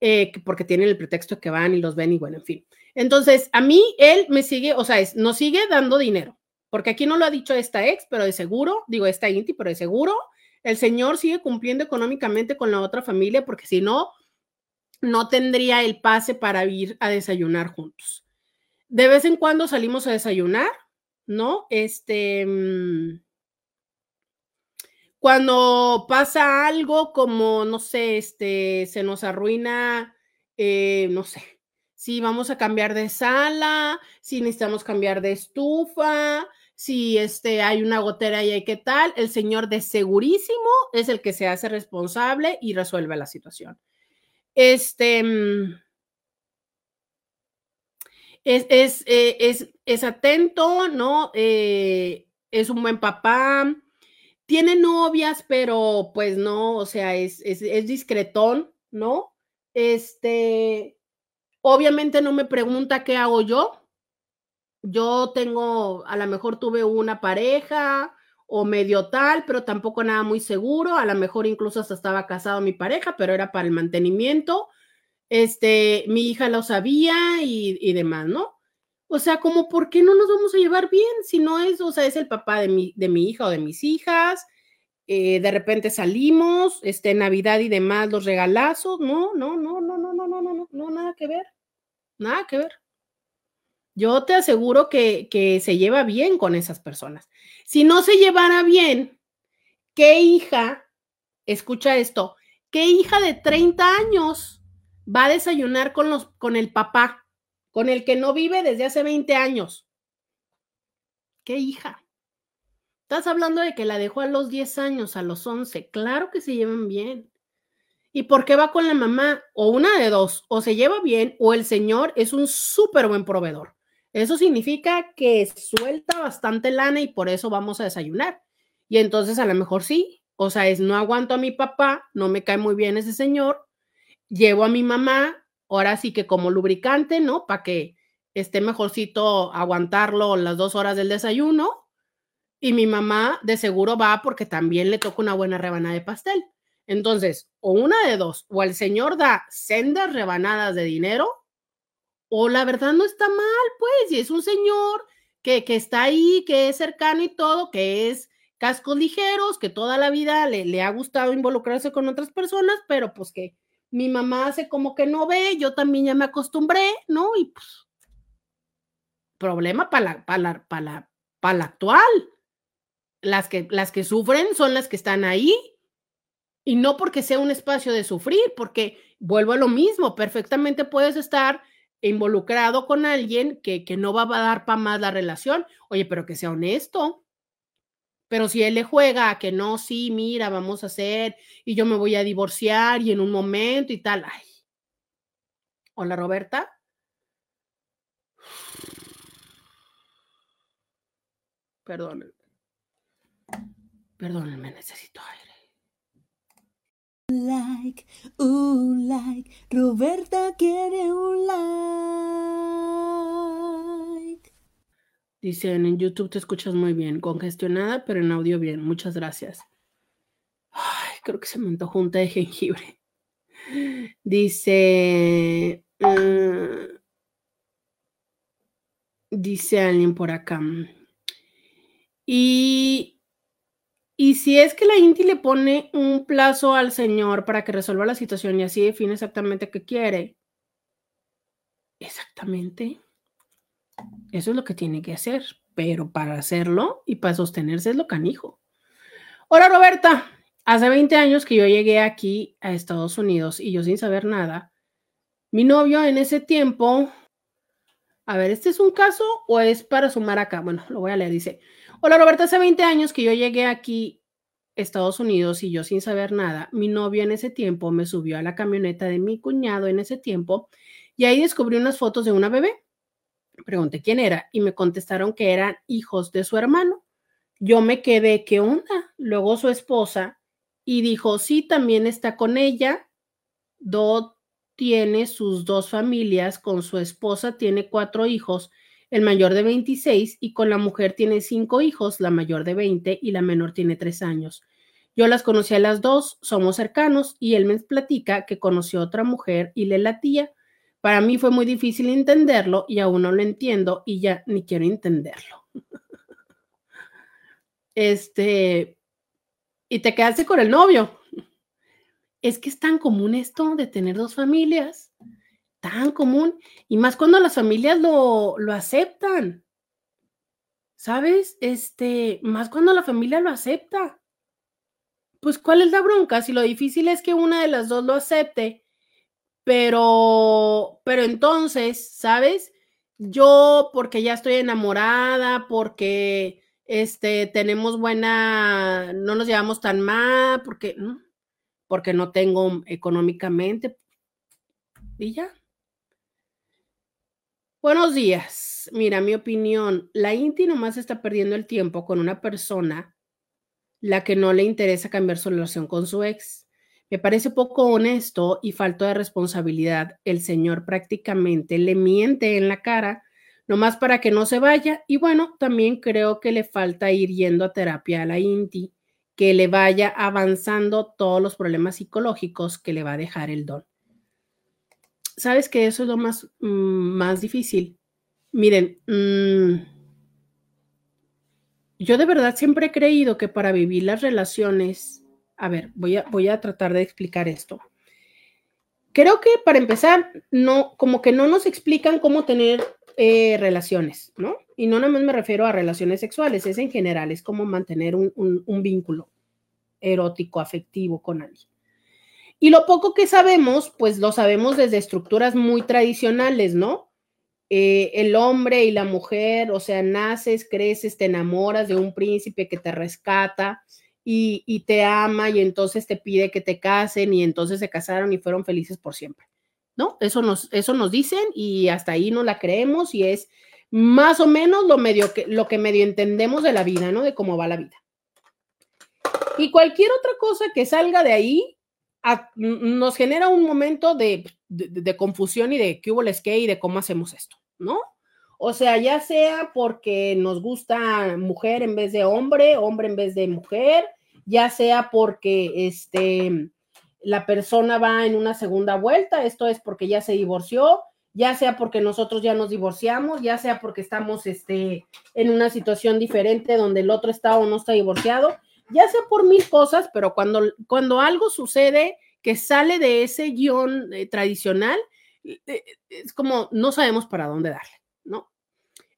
eh, porque tienen el pretexto que van y los ven y bueno, en fin. Entonces, a mí él me sigue, o sea, es, nos sigue dando dinero, porque aquí no lo ha dicho esta ex, pero de seguro, digo esta Inti, pero de seguro, el señor sigue cumpliendo económicamente con la otra familia, porque si no, no tendría el pase para ir a desayunar juntos. De vez en cuando salimos a desayunar, ¿no? Este, mm, cuando pasa algo como, no sé, este, se nos arruina, eh, no sé, si vamos a cambiar de sala, si necesitamos cambiar de estufa, si este, hay una gotera y hay qué tal, el señor de segurísimo es el que se hace responsable y resuelve la situación. Este, mm, es, eh, es, es, atento, ¿no? Eh, es un buen papá. Tiene novias, pero pues no, o sea, es, es, es discretón, ¿no? Este, obviamente no me pregunta qué hago yo. Yo tengo, a lo mejor tuve una pareja o medio tal, pero tampoco nada muy seguro. A lo mejor incluso hasta estaba casado mi pareja, pero era para el mantenimiento. Este, mi hija lo sabía y, y demás, ¿no? O sea, como, ¿por qué no nos vamos a llevar bien si no es, o sea, es el papá de mi, de mi hija o de mis hijas? Eh, de repente salimos, este, Navidad y demás, los regalazos, no, no, no, no, no, no, no, no, no, no, nada que ver, nada que ver. Yo te aseguro que, se lleva bien con esas personas. Si no se llevara bien, ¿qué hija, escucha esto, qué hija de 30 años va a desayunar con, los, con el papá, con el que no vive desde hace 20 años? ¿Qué hija? Estás hablando de que la dejó a los 10 años, a los 11. Claro que se llevan bien. ¿Y por qué va con la mamá? O una de dos, o se lleva bien o el señor es un súper buen proveedor. Eso significa que suelta bastante lana y por eso vamos a desayunar. Y entonces a lo mejor sí, o sea, es no aguanto a mi papá, no me cae muy bien ese señor, llevo a mi mamá, ahora sí que como lubricante, ¿no? Para que esté mejorcito aguantarlo las dos horas del desayuno y mi mamá de seguro va porque también le toca una buena rebanada de pastel. Entonces, o una de dos, o el señor da sendas rebanadas de dinero, o la verdad no está mal, pues, y es un señor que, que está ahí, que es cercano y todo, que es cascos ligeros, que toda la vida le, le ha gustado involucrarse con otras personas, pero pues que mi mamá hace como que no ve, yo también ya me acostumbré, ¿no? Y pues, problema para la, para la, la, la actual las que, las que sufren son las que están ahí. Y no porque sea un espacio de sufrir, porque vuelvo a lo mismo, perfectamente puedes estar involucrado con alguien que, que no va a dar para más la relación. Oye, pero que sea honesto. Pero si él le juega a que no, sí, mira, vamos a hacer y yo me voy a divorciar y en un momento y tal. Ay. Hola, Roberta. Perdón. Perdónenme, necesito. Like, un like. Roberta quiere un like. Dicen en YouTube te escuchas muy bien, congestionada, pero en audio bien. Muchas gracias. Ay, creo que se me antojó un de jengibre. Dice. Uh, dice alguien por acá. Y y si es que la INTI le pone un plazo al señor para que resuelva la situación y así define exactamente qué quiere, exactamente, eso es lo que tiene que hacer. Pero para hacerlo y para sostenerse es lo canijo. Hola Roberta, hace 20 años que yo llegué aquí a Estados Unidos y yo sin saber nada, mi novio en ese tiempo, a ver, ¿este es un caso o es para sumar acá? Bueno, lo voy a leer, dice. Hola Roberta, hace 20 años que yo llegué aquí, Estados Unidos, y yo sin saber nada, mi novio en ese tiempo me subió a la camioneta de mi cuñado en ese tiempo y ahí descubrí unas fotos de una bebé. Pregunté quién era y me contestaron que eran hijos de su hermano. Yo me quedé, ¿qué onda? Luego su esposa y dijo, sí, también está con ella. Dot tiene sus dos familias, con su esposa tiene cuatro hijos el mayor de 26, y con la mujer tiene cinco hijos, la mayor de 20 y la menor tiene tres años. Yo las conocí a las dos, somos cercanos, y él me platica que conoció a otra mujer y le latía. Para mí fue muy difícil entenderlo y aún no lo entiendo y ya ni quiero entenderlo. este, y te quedaste con el novio. Es que es tan común esto de tener dos familias tan común y más cuando las familias lo, lo aceptan. ¿Sabes? Este, más cuando la familia lo acepta. Pues, ¿cuál es la bronca? Si lo difícil es que una de las dos lo acepte, pero, pero entonces, ¿sabes? Yo, porque ya estoy enamorada, porque este, tenemos buena, no nos llevamos tan mal, porque, porque no tengo económicamente, y ya. Buenos días. Mira, mi opinión, la Inti nomás está perdiendo el tiempo con una persona la que no le interesa cambiar su relación con su ex. Me parece poco honesto y falto de responsabilidad. El señor prácticamente le miente en la cara. nomás para que no se vaya. Y bueno, también creo que le falta ir yendo a terapia a la INTI, que le vaya avanzando todos los problemas psicológicos que le va a dejar el don. ¿Sabes que eso es lo más, mm, más difícil? Miren, mm, yo de verdad siempre he creído que para vivir las relaciones, a ver, voy a, voy a tratar de explicar esto. Creo que para empezar, no, como que no nos explican cómo tener eh, relaciones, ¿no? Y no nada más me refiero a relaciones sexuales, es en general, es como mantener un, un vínculo erótico, afectivo con alguien. Y lo poco que sabemos, pues lo sabemos desde estructuras muy tradicionales, ¿no? Eh, el hombre y la mujer, o sea, naces, creces, te enamoras de un príncipe que te rescata y, te ama y entonces te pide que te casen y entonces se casaron y fueron felices por siempre, ¿no? Eso nos, eso nos dicen y hasta ahí no la creemos y es más o menos lo, medio que, lo que medio entendemos de la vida, ¿no? De cómo va la vida. Y cualquier otra cosa que salga de ahí nos genera un momento de, confusión y de qué hubo les qué y de cómo hacemos esto, ¿no? O sea, ya sea porque nos gusta mujer en vez de hombre, hombre en vez de mujer, ya sea porque este, la persona va en una segunda vuelta, esto es porque ya se divorció, ya sea porque nosotros ya nos divorciamos, ya sea porque estamos este, en una situación diferente donde el otro está o no está divorciado ya sea por mil cosas, pero cuando, cuando algo sucede que sale de ese guion eh, tradicional, eh, eh, es como no sabemos para dónde darle, ¿no?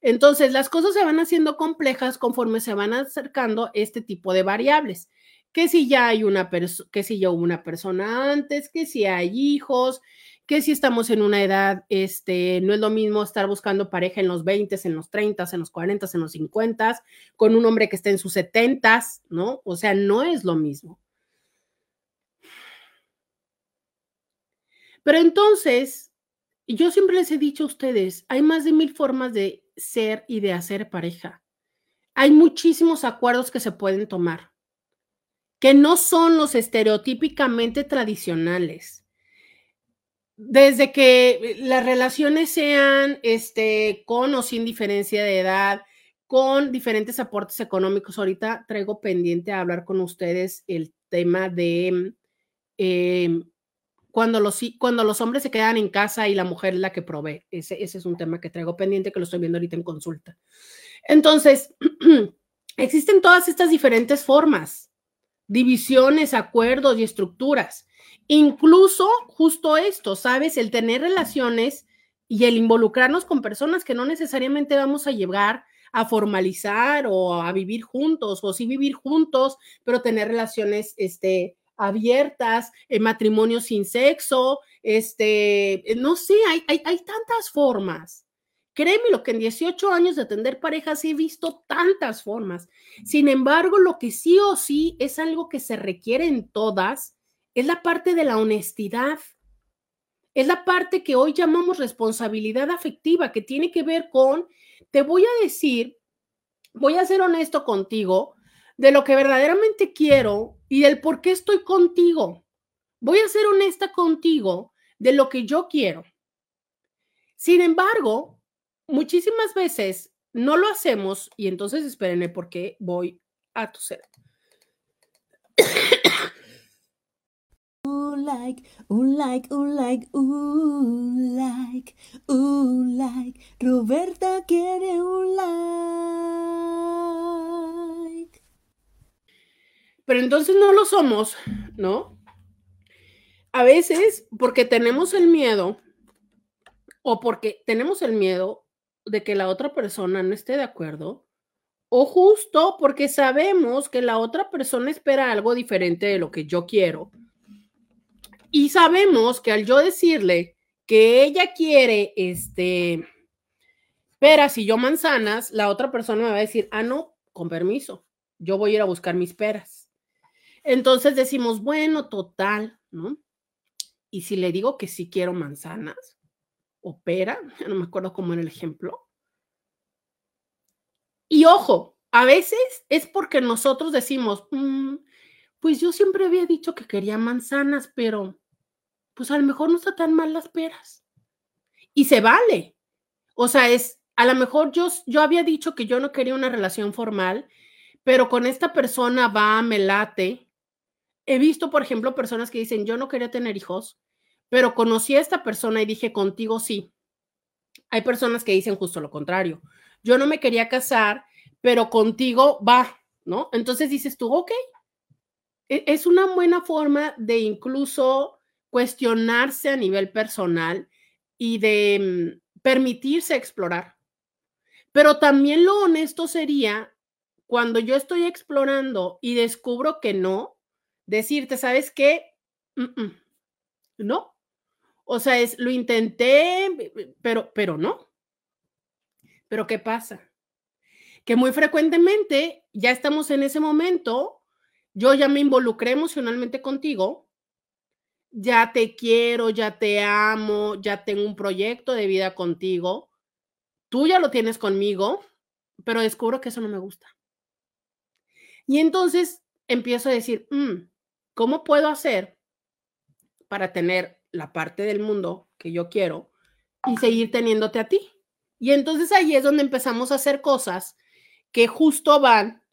Entonces, las cosas se van haciendo complejas conforme se van acercando este tipo de variables. Que si ya hay una que si ya hubo una persona antes, que si hay hijos, que si estamos en una edad, este, no es lo mismo estar buscando pareja en los 20, en los 30, en los 40, en los 50, con un hombre que esté en sus 70, ¿no? O sea, no es lo mismo. Pero entonces, yo siempre les he dicho a ustedes, hay más de mil formas de ser y de hacer pareja. Hay muchísimos acuerdos que se pueden tomar, que no son los estereotípicamente tradicionales desde que las relaciones sean este, con o sin diferencia de edad, con diferentes aportes económicos. Ahorita traigo pendiente a hablar con ustedes el tema de em, cuando, los, cuando los hombres se quedan en casa y la mujer es la que provee. Ese, ese es un tema que traigo pendiente que lo estoy viendo ahorita en consulta. Entonces, existen todas estas diferentes formas, divisiones, acuerdos y estructuras. Incluso justo esto, ¿sabes? El tener relaciones y el involucrarnos con personas que no necesariamente vamos a llegar a formalizar o a vivir juntos, o sí vivir juntos, pero tener relaciones este, abiertas, en matrimonio sin sexo, este, no sé, hay, hay, hay tantas formas. Créeme lo que en 18 años de atender parejas he visto tantas formas. Sin embargo, lo que sí o sí es algo que se requiere en todas es la parte de la honestidad. Es la parte que hoy llamamos responsabilidad afectiva, que tiene que ver con, te voy a decir, voy a ser honesto contigo de lo que verdaderamente quiero y del por qué estoy contigo. Voy a ser honesta contigo de lo que yo quiero. Sin embargo, muchísimas veces no lo hacemos y entonces espérenme porque voy a toser. Un like, un like, un like, un like, un like. Roberta quiere un like. Pero entonces no lo somos, ¿no? A veces porque tenemos el miedo o porque tenemos el miedo de que la otra persona no esté de acuerdo o justo porque sabemos que la otra persona espera algo diferente de lo que yo quiero y sabemos que al yo decirle que ella quiere, este, peras y yo manzanas, la otra persona me va a decir, ah, no, con permiso, yo voy a ir a buscar mis peras. Entonces decimos, bueno, total, ¿no? Y si le digo que sí quiero manzanas o pera, no me acuerdo cómo era el ejemplo. Y ojo, a veces es porque nosotros decimos, mm, pues yo siempre había dicho que quería manzanas, pero pues a lo mejor no está tan mal las peras. Y se vale. O sea, es, a lo mejor yo, yo había dicho que yo no quería una relación formal, pero con esta persona va, me late. He visto, por ejemplo, personas que dicen, yo no quería tener hijos, pero conocí a esta persona y dije, contigo sí. Hay personas que dicen justo lo contrario. Yo no me quería casar, pero contigo va, ¿no? Entonces dices tú, ok. E, es una buena forma de incluso cuestionarse a nivel personal y de mm, permitirse explorar. Pero también lo honesto sería cuando yo estoy explorando y descubro que no, decirte, ¿sabes qué? no. O sea, es, lo intenté, pero, pero no. Pero ¿qué pasa? Que muy frecuentemente ya estamos en ese momento, yo ya me involucré emocionalmente contigo, ya te quiero, ya te amo, ya tengo un proyecto de vida contigo, tú ya lo tienes conmigo, pero descubro que eso no me gusta. Y entonces empiezo a decir, mm, ¿cómo puedo hacer para tener la parte del mundo que yo quiero y seguir teniéndote a ti? Y entonces ahí es donde empezamos a hacer cosas que justo van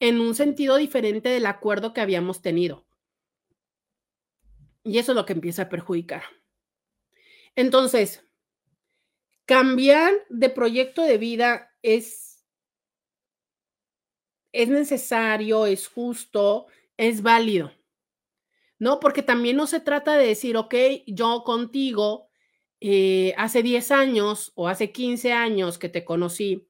en un sentido diferente del acuerdo que habíamos tenido. Y eso es lo que empieza a perjudicar. Entonces, cambiar de proyecto de vida es, es necesario, es justo, es válido. ¿No? Porque también no se trata de decir, ok, yo contigo eh, hace 10 años o hace 15 años que te conocí,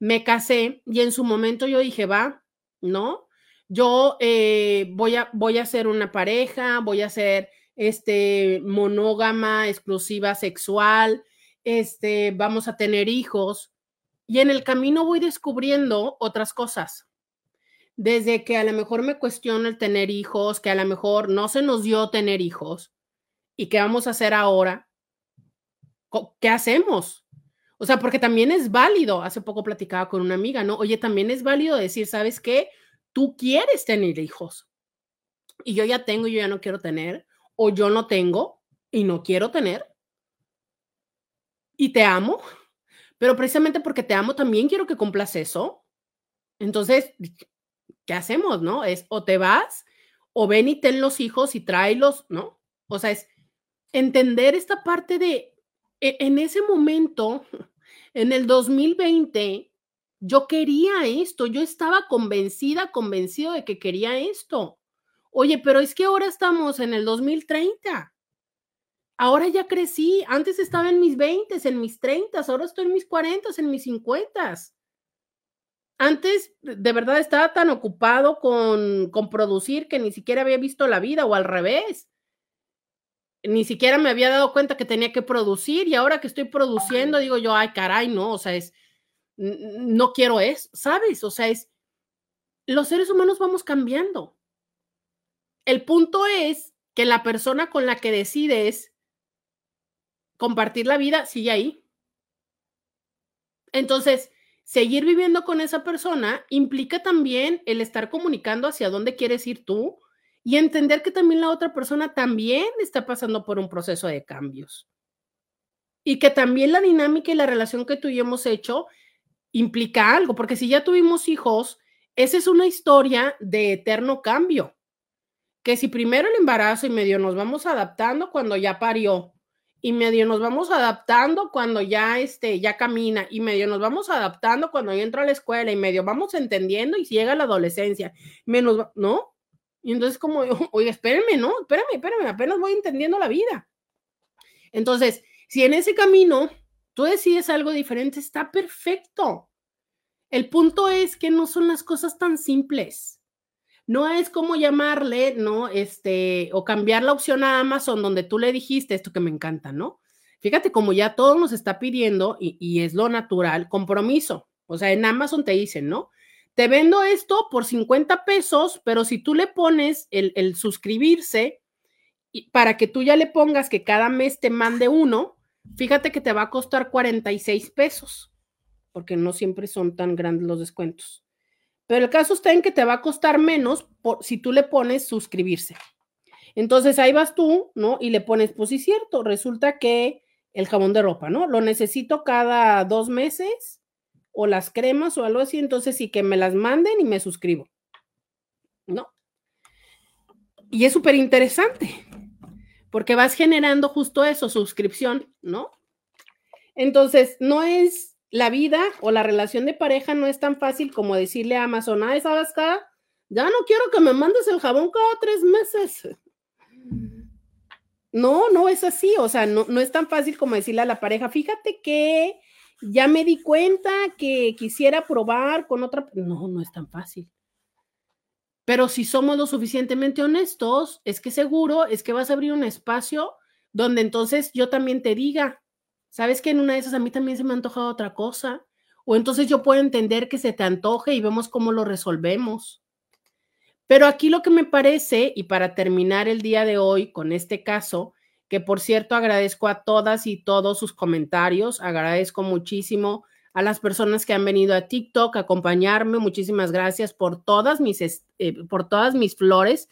me casé y en su momento yo dije, va, ¿no? Yo eh, voy, a, voy a ser una pareja, voy a ser este, monógama, exclusiva sexual, este, vamos a tener hijos y en el camino voy descubriendo otras cosas. Desde que a lo mejor me cuestiono el tener hijos, que a lo mejor no se nos dio tener hijos y qué vamos a hacer ahora. ¿Qué hacemos? O sea, porque también es válido, hace poco platicaba con una amiga, ¿no? Oye, también es válido decir, ¿sabes qué? Tú quieres tener hijos y yo ya tengo y yo ya no quiero tener, o yo no tengo y no quiero tener y te amo, pero precisamente porque te amo también quiero que cumplas eso. Entonces, ¿qué hacemos, no? Es o te vas o ven y ten los hijos y tráelos, ¿no? O sea, es entender esta parte de, e, en ese momento, en el 2020, yo quería esto, yo estaba convencida, convencido de que quería esto. Oye, pero es que ahora estamos en el 2030. Ahora ya crecí, antes estaba en mis 20, en mis 30, ahora estoy en mis 40, en mis 50. Antes de verdad estaba tan ocupado con, con producir que ni siquiera había visto la vida o al revés. Ni siquiera me había dado cuenta que tenía que producir y ahora que estoy produciendo digo yo, ay caray, no, o sea, es, no quiero eso, ¿sabes? O sea, es, los seres humanos vamos cambiando. El punto es que la persona con la que decides compartir la vida sigue ahí. Entonces, seguir viviendo con esa persona implica también el estar comunicando hacia dónde quieres ir tú y entender que también la otra persona también está pasando por un proceso de cambios. Y que también la dinámica y la relación que tú y yo hemos hecho implica algo, porque si ya tuvimos hijos, esa es una historia de eterno cambio. Que si primero el embarazo y medio nos vamos adaptando cuando ya parió, y medio nos vamos adaptando cuando ya, este, ya camina y medio nos vamos adaptando cuando ya entra a la escuela y medio vamos entendiendo y llega la adolescencia, menos, ¿no? Y entonces como, oye, espérenme, ¿no? Espérame, espérame, apenas voy entendiendo la vida. Entonces, si en ese camino tú decides algo diferente, está perfecto. El punto es que no son las cosas tan simples no es como llamarle, ¿no? Este, o cambiar la opción a Amazon donde tú le dijiste esto que me encanta, ¿no? Fíjate como ya todo nos está pidiendo y, es lo natural, compromiso. O sea, en Amazon te dicen, ¿no? Te vendo esto por 50 pesos, pero si tú le pones el, el suscribirse y para que tú ya le pongas que cada mes te mande uno, fíjate que te va a costar 46 pesos, porque no siempre son tan grandes los descuentos. Pero el caso está en que te va a costar menos por, si tú le pones suscribirse. Entonces ahí vas tú, ¿no? Y le pones, pues sí, cierto, resulta que el jabón de ropa, ¿no? Lo necesito cada dos meses o las cremas o algo así, entonces sí que me las manden y me suscribo, ¿no? Y es súper interesante, porque vas generando justo eso, suscripción, ¿no? Entonces, no es la vida o la relación de pareja, no es tan fácil como decirle a Amazon, ah, ¿sabes qué? Ya no quiero que me mandes el jabón cada tres meses. No, no es así, o sea, no, no es tan fácil como decirle a la pareja, fíjate que ya me di cuenta que quisiera probar con otra. No, no es tan fácil. Pero si somos lo suficientemente honestos, es que seguro es que vas a abrir un espacio donde entonces yo también te diga, sabes que en una de esas a mí también se me ha antojado otra cosa, o entonces yo puedo entender que se te antoje y vemos cómo lo resolvemos. Pero aquí lo que me parece, y para terminar el día de hoy con este caso, que por cierto agradezco a todas y todos sus comentarios, agradezco muchísimo a las personas que han venido a TikTok a acompañarme, muchísimas gracias por todas mis, eh, por todas mis flores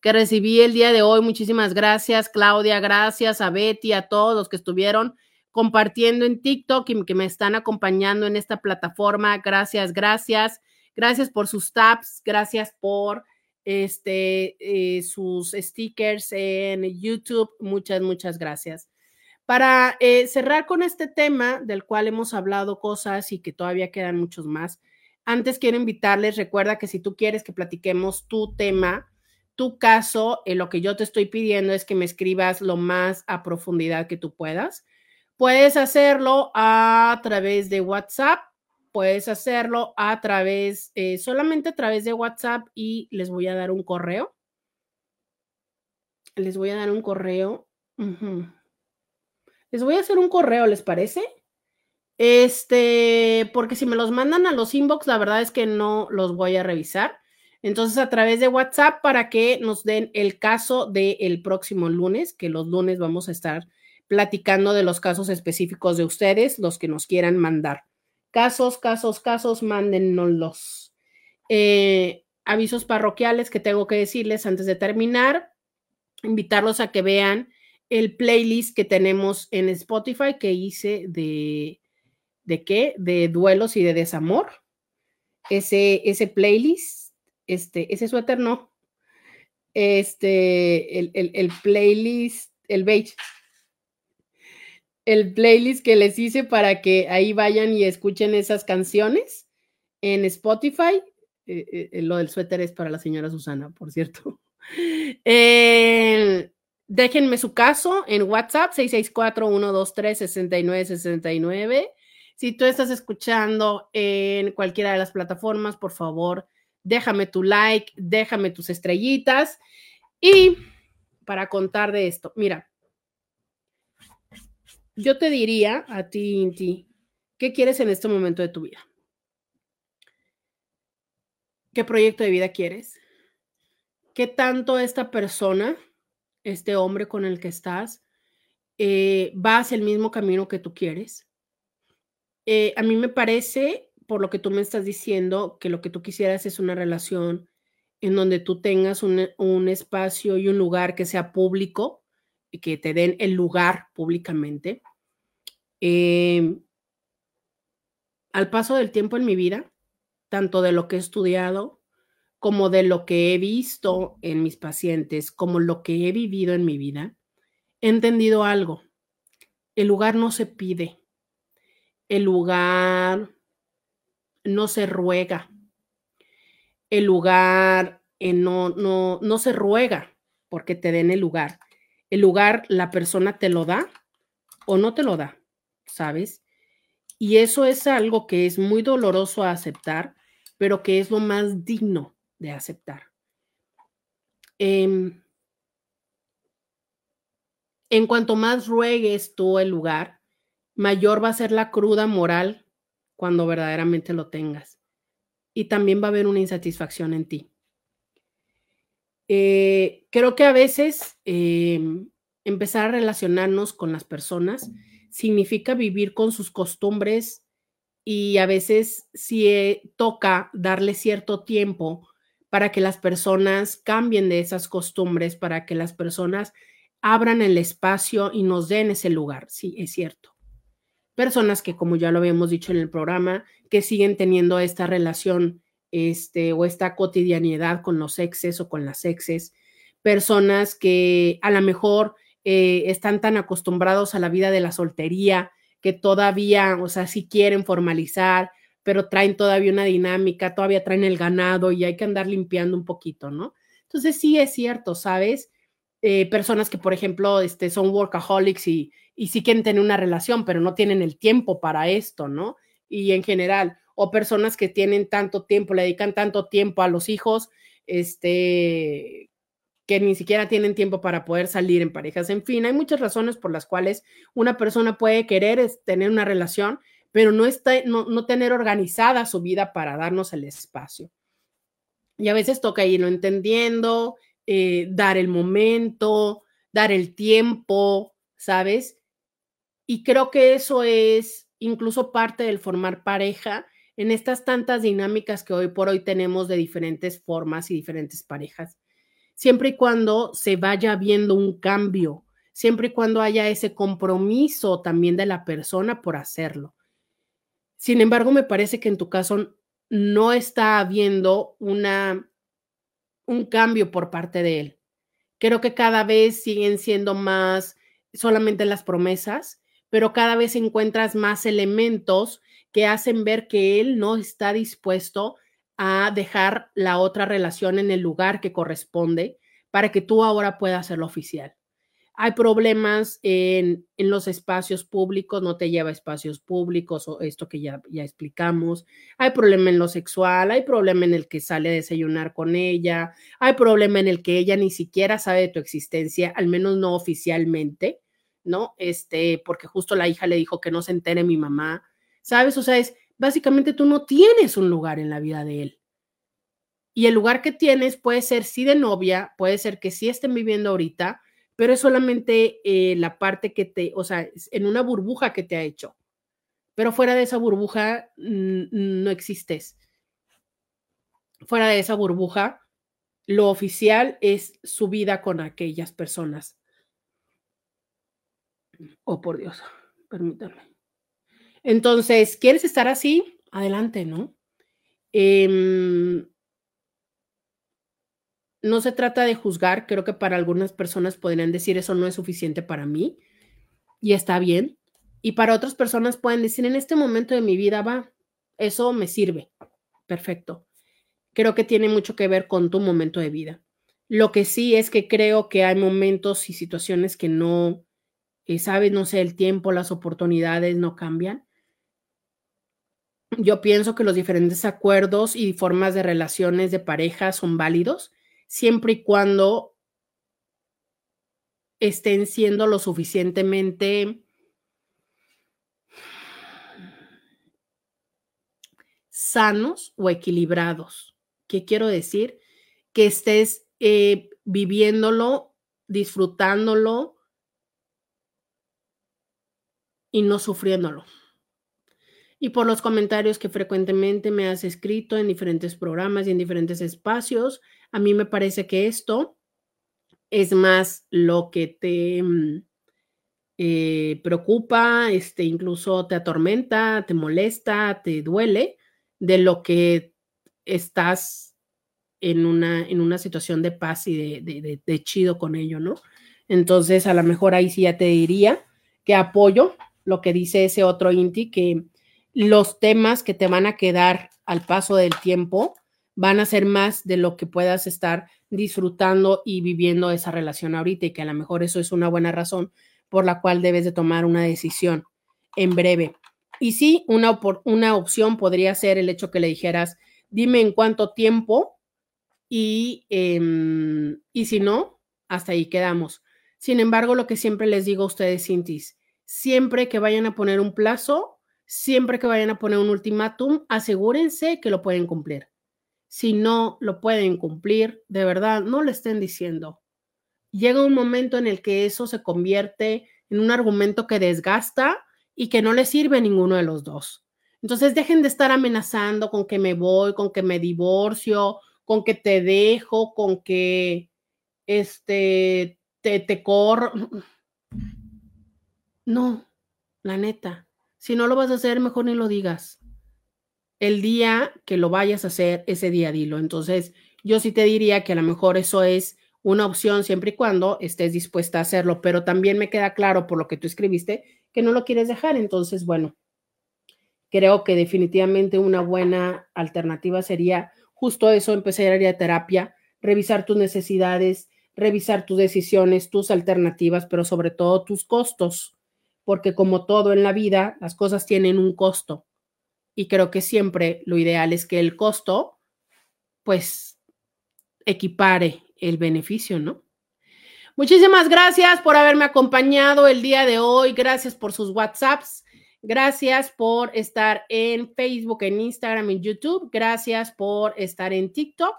que recibí el día de hoy, muchísimas gracias Claudia, gracias a Betty, a todos los que estuvieron compartiendo en TikTok y que me están acompañando en esta plataforma, gracias, gracias, gracias por sus taps, gracias por este, eh, sus stickers en YouTube. Muchas, muchas gracias. Para eh, cerrar con este tema del cual hemos hablado cosas y que todavía quedan muchos más, antes quiero invitarles, recuerda que si tú quieres que platiquemos tu tema, tu caso, eh, lo que yo te estoy pidiendo es que me escribas lo más a profundidad que tú puedas. Puedes hacerlo a través de WhatsApp puedes hacerlo a través, eh, solamente a través de WhatsApp y les voy a dar un correo. Les voy a dar un correo. Les voy a hacer un correo, ¿les parece? Este, porque si me los mandan a los inbox, la verdad es que no los voy a revisar. Entonces, a través de WhatsApp para que nos den el caso del próximo lunes, que los lunes vamos a estar platicando de los casos específicos de ustedes, los que nos quieran mandar. Casos, casos, casos, mándennos eh, avisos parroquiales que tengo que decirles antes de terminar. Invitarlos a que vean el playlist que tenemos en Spotify que hice de, ¿de qué? De duelos y de desamor. Ese, ese playlist, este, ese suéter no. Este, el, el, el playlist, el beige el playlist que les hice para que ahí vayan y escuchen esas canciones en Spotify. Eh, eh, lo del suéter es para la señora Susana, por cierto. Eh, déjenme su caso en WhatsApp 664-123-6969. Si tú estás escuchando en cualquiera de las plataformas, por favor, déjame tu like, déjame tus estrellitas. Y para contar de esto, mira, yo te diría a ti, Inti, ¿qué quieres en este momento de tu vida? ¿Qué proyecto de vida quieres? ¿Qué tanto esta persona, este hombre con el que estás, eh, va hacia el mismo camino que tú quieres? Eh, a mí me parece, por lo que tú me estás diciendo, que lo que tú quisieras es una relación en donde tú tengas un, un espacio y un lugar que sea público, que te den el lugar públicamente. Em, al paso del tiempo en mi vida, tanto de lo que he estudiado como de lo que he visto en mis pacientes, como lo que he vivido en mi vida, he entendido algo. El lugar no se pide. El lugar no se ruega. El lugar eh, no, no, no se ruega porque te den el lugar el lugar la persona te lo da o no te lo da, ¿sabes? Y eso es algo que es muy doloroso aceptar, pero que es lo más digno de aceptar. Em, en cuanto más ruegues tú el lugar, mayor va a ser la cruda moral cuando verdaderamente lo tengas. Y también va a haber una insatisfacción en ti. Eh, creo que a veces em, empezar a relacionarnos con las personas significa vivir con sus costumbres y a veces si eh, toca darle cierto tiempo para que las personas cambien de esas costumbres, para que las personas abran el espacio y nos den ese lugar. Sí, es cierto. Personas que, como ya lo habíamos dicho en el programa, que siguen teniendo esta relación este, o esta cotidianidad con los exes o con las exes. Personas que a lo mejor eh, están tan acostumbrados a la vida de la soltería que todavía, o sea, sí quieren formalizar, pero traen todavía una dinámica, todavía traen el ganado y hay que andar limpiando un poquito, ¿no? Entonces sí es cierto, ¿sabes? Eh, personas que, por ejemplo, este, son workaholics y, y sí quieren tener una relación, pero no tienen el tiempo para esto, ¿no? Y en general, o personas que tienen tanto tiempo, le dedican tanto tiempo a los hijos, este, que ni siquiera tienen tiempo para poder salir en parejas. En fin, hay muchas razones por las cuales una persona puede querer tener una relación, pero no, está, no, no tener organizada su vida para darnos el espacio. Y a veces toca irlo entendiendo, eh, dar el momento, dar el tiempo, ¿sabes? Y creo que eso es incluso parte del formar pareja en estas tantas dinámicas que hoy por hoy tenemos de diferentes formas y diferentes parejas. Siempre y cuando se vaya viendo un cambio, siempre y cuando haya ese compromiso también de la persona por hacerlo. Sin embargo, me parece que en tu caso no está habiendo una un cambio por parte de él. Creo que cada vez siguen siendo más solamente las promesas, pero cada vez encuentras más elementos que hacen ver que él no está dispuesto a dejar la otra relación en el lugar que corresponde para que tú ahora puedas hacerlo oficial hay problemas en, los espacios públicos, no te lleva espacios públicos o esto que ya, ya explicamos, hay problema en lo sexual, hay problema en el que sale a desayunar con ella, hay problema en el que ella ni siquiera sabe de tu existencia, al menos no oficialmente, ¿no? Este, porque justo la hija le dijo que no se entere mi mamá, ¿sabes? O sea, es básicamente tú no tienes un lugar en la vida de él. Y el lugar que tienes puede ser sí de novia, puede ser que sí estén viviendo ahorita, pero es solamente eh, la parte que te, o sea, en una burbuja que te ha hecho. Pero fuera de esa burbuja no existes. Fuera de esa burbuja, lo oficial es su vida con aquellas personas. Oh, por Dios, permítanme. Entonces, ¿quieres estar así? Adelante, ¿no? Eh, no se trata de juzgar, creo que para algunas personas podrían decir eso no es suficiente para mí y está bien. Y para otras personas pueden decir en este momento de mi vida va, eso me sirve. Perfecto. Creo que tiene mucho que ver con tu momento de vida. Lo que sí es que creo que hay momentos y situaciones que no, eh, sabes, no sé, el tiempo, las oportunidades no cambian. Yo pienso que los diferentes acuerdos y formas de relaciones de pareja son válidos siempre y cuando estén siendo lo suficientemente sanos o equilibrados. ¿Qué quiero decir? Que estés eh, viviéndolo, disfrutándolo y no sufriéndolo. Y por los comentarios que frecuentemente me has escrito en diferentes programas y en diferentes espacios, a mí me parece que esto es más lo que te mm, eh, preocupa, este, incluso te atormenta, te molesta, te duele de lo que estás en una, en una situación de paz y de, de chido con ello, ¿no? Entonces, a lo mejor ahí sí ya te diría que apoyo lo que dice ese otro Inti, que los temas que te van a quedar al paso del tiempo van a ser más de lo que puedas estar disfrutando y viviendo esa relación ahorita y que a lo mejor eso es una buena razón por la cual debes de tomar una decisión en breve. Y sí, una, una opción podría ser el hecho que le dijeras, dime en cuánto tiempo y, em, y si no, hasta ahí quedamos. Sin embargo, lo que siempre les digo a ustedes, Cintis, siempre que vayan a poner un plazo, siempre que vayan a poner un ultimátum, asegúrense que lo pueden cumplir si no lo pueden cumplir, de verdad, no le estén diciendo. Llega un momento en el que eso se convierte en un argumento que desgasta y que no le sirve a ninguno de los dos. Entonces dejen de estar amenazando con que me voy, con que me divorcio, con que te dejo, con que este te, te corro. No, la neta. Si no lo vas a hacer, mejor ni lo digas. El día que lo vayas a hacer, ese día dilo. Entonces, yo sí te diría que a lo mejor eso es una opción siempre y cuando estés dispuesta a hacerlo, pero también me queda claro por lo que tú escribiste que no lo quieres dejar. Entonces, bueno, creo que definitivamente una buena alternativa sería justo eso, empezar a ir a terapia, revisar tus necesidades, revisar tus decisiones, tus alternativas, pero sobre todo tus costos, porque como todo en la vida, las cosas tienen un costo. Y creo que siempre lo ideal es que el costo, pues, equipare el beneficio, ¿no? Muchísimas gracias por haberme acompañado el día de hoy. Gracias por sus WhatsApps. Gracias por estar en Facebook, en Instagram, en YouTube. Gracias por estar en TikTok,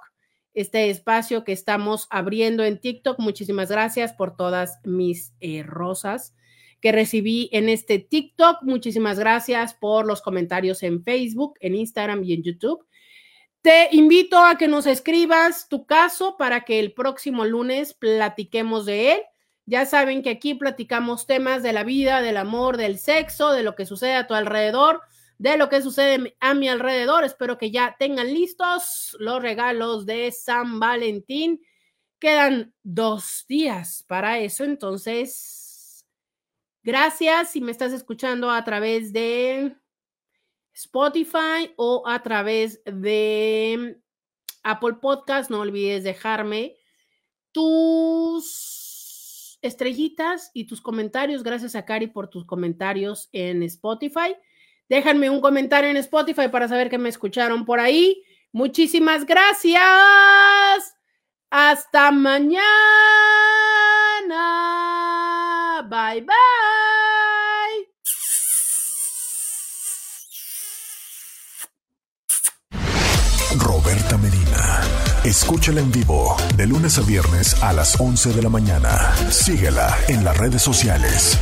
este espacio que estamos abriendo en TikTok. Muchísimas gracias por todas mis eh, rosas que recibí en este TikTok. Muchísimas gracias por los comentarios en Facebook, en Instagram y en YouTube. Te invito a que nos escribas tu caso para que el próximo lunes platiquemos de él. Ya saben que aquí platicamos temas de la vida, del amor, del sexo, de lo que sucede a tu alrededor, de lo que sucede a mi alrededor. Espero que ya tengan listos los regalos de San Valentín. Quedan dos días para eso, entonces, gracias si me estás escuchando a través de Spotify o a través de Apple Podcast. No olvides dejarme tus estrellitas y tus comentarios. Gracias a Cari por tus comentarios en Spotify. Déjenme un comentario en Spotify para saber que me escucharon por ahí. Muchísimas gracias. Hasta mañana. Bye bye. Escúchala en vivo de lunes a viernes a las 11 de la mañana. Síguela en las redes sociales.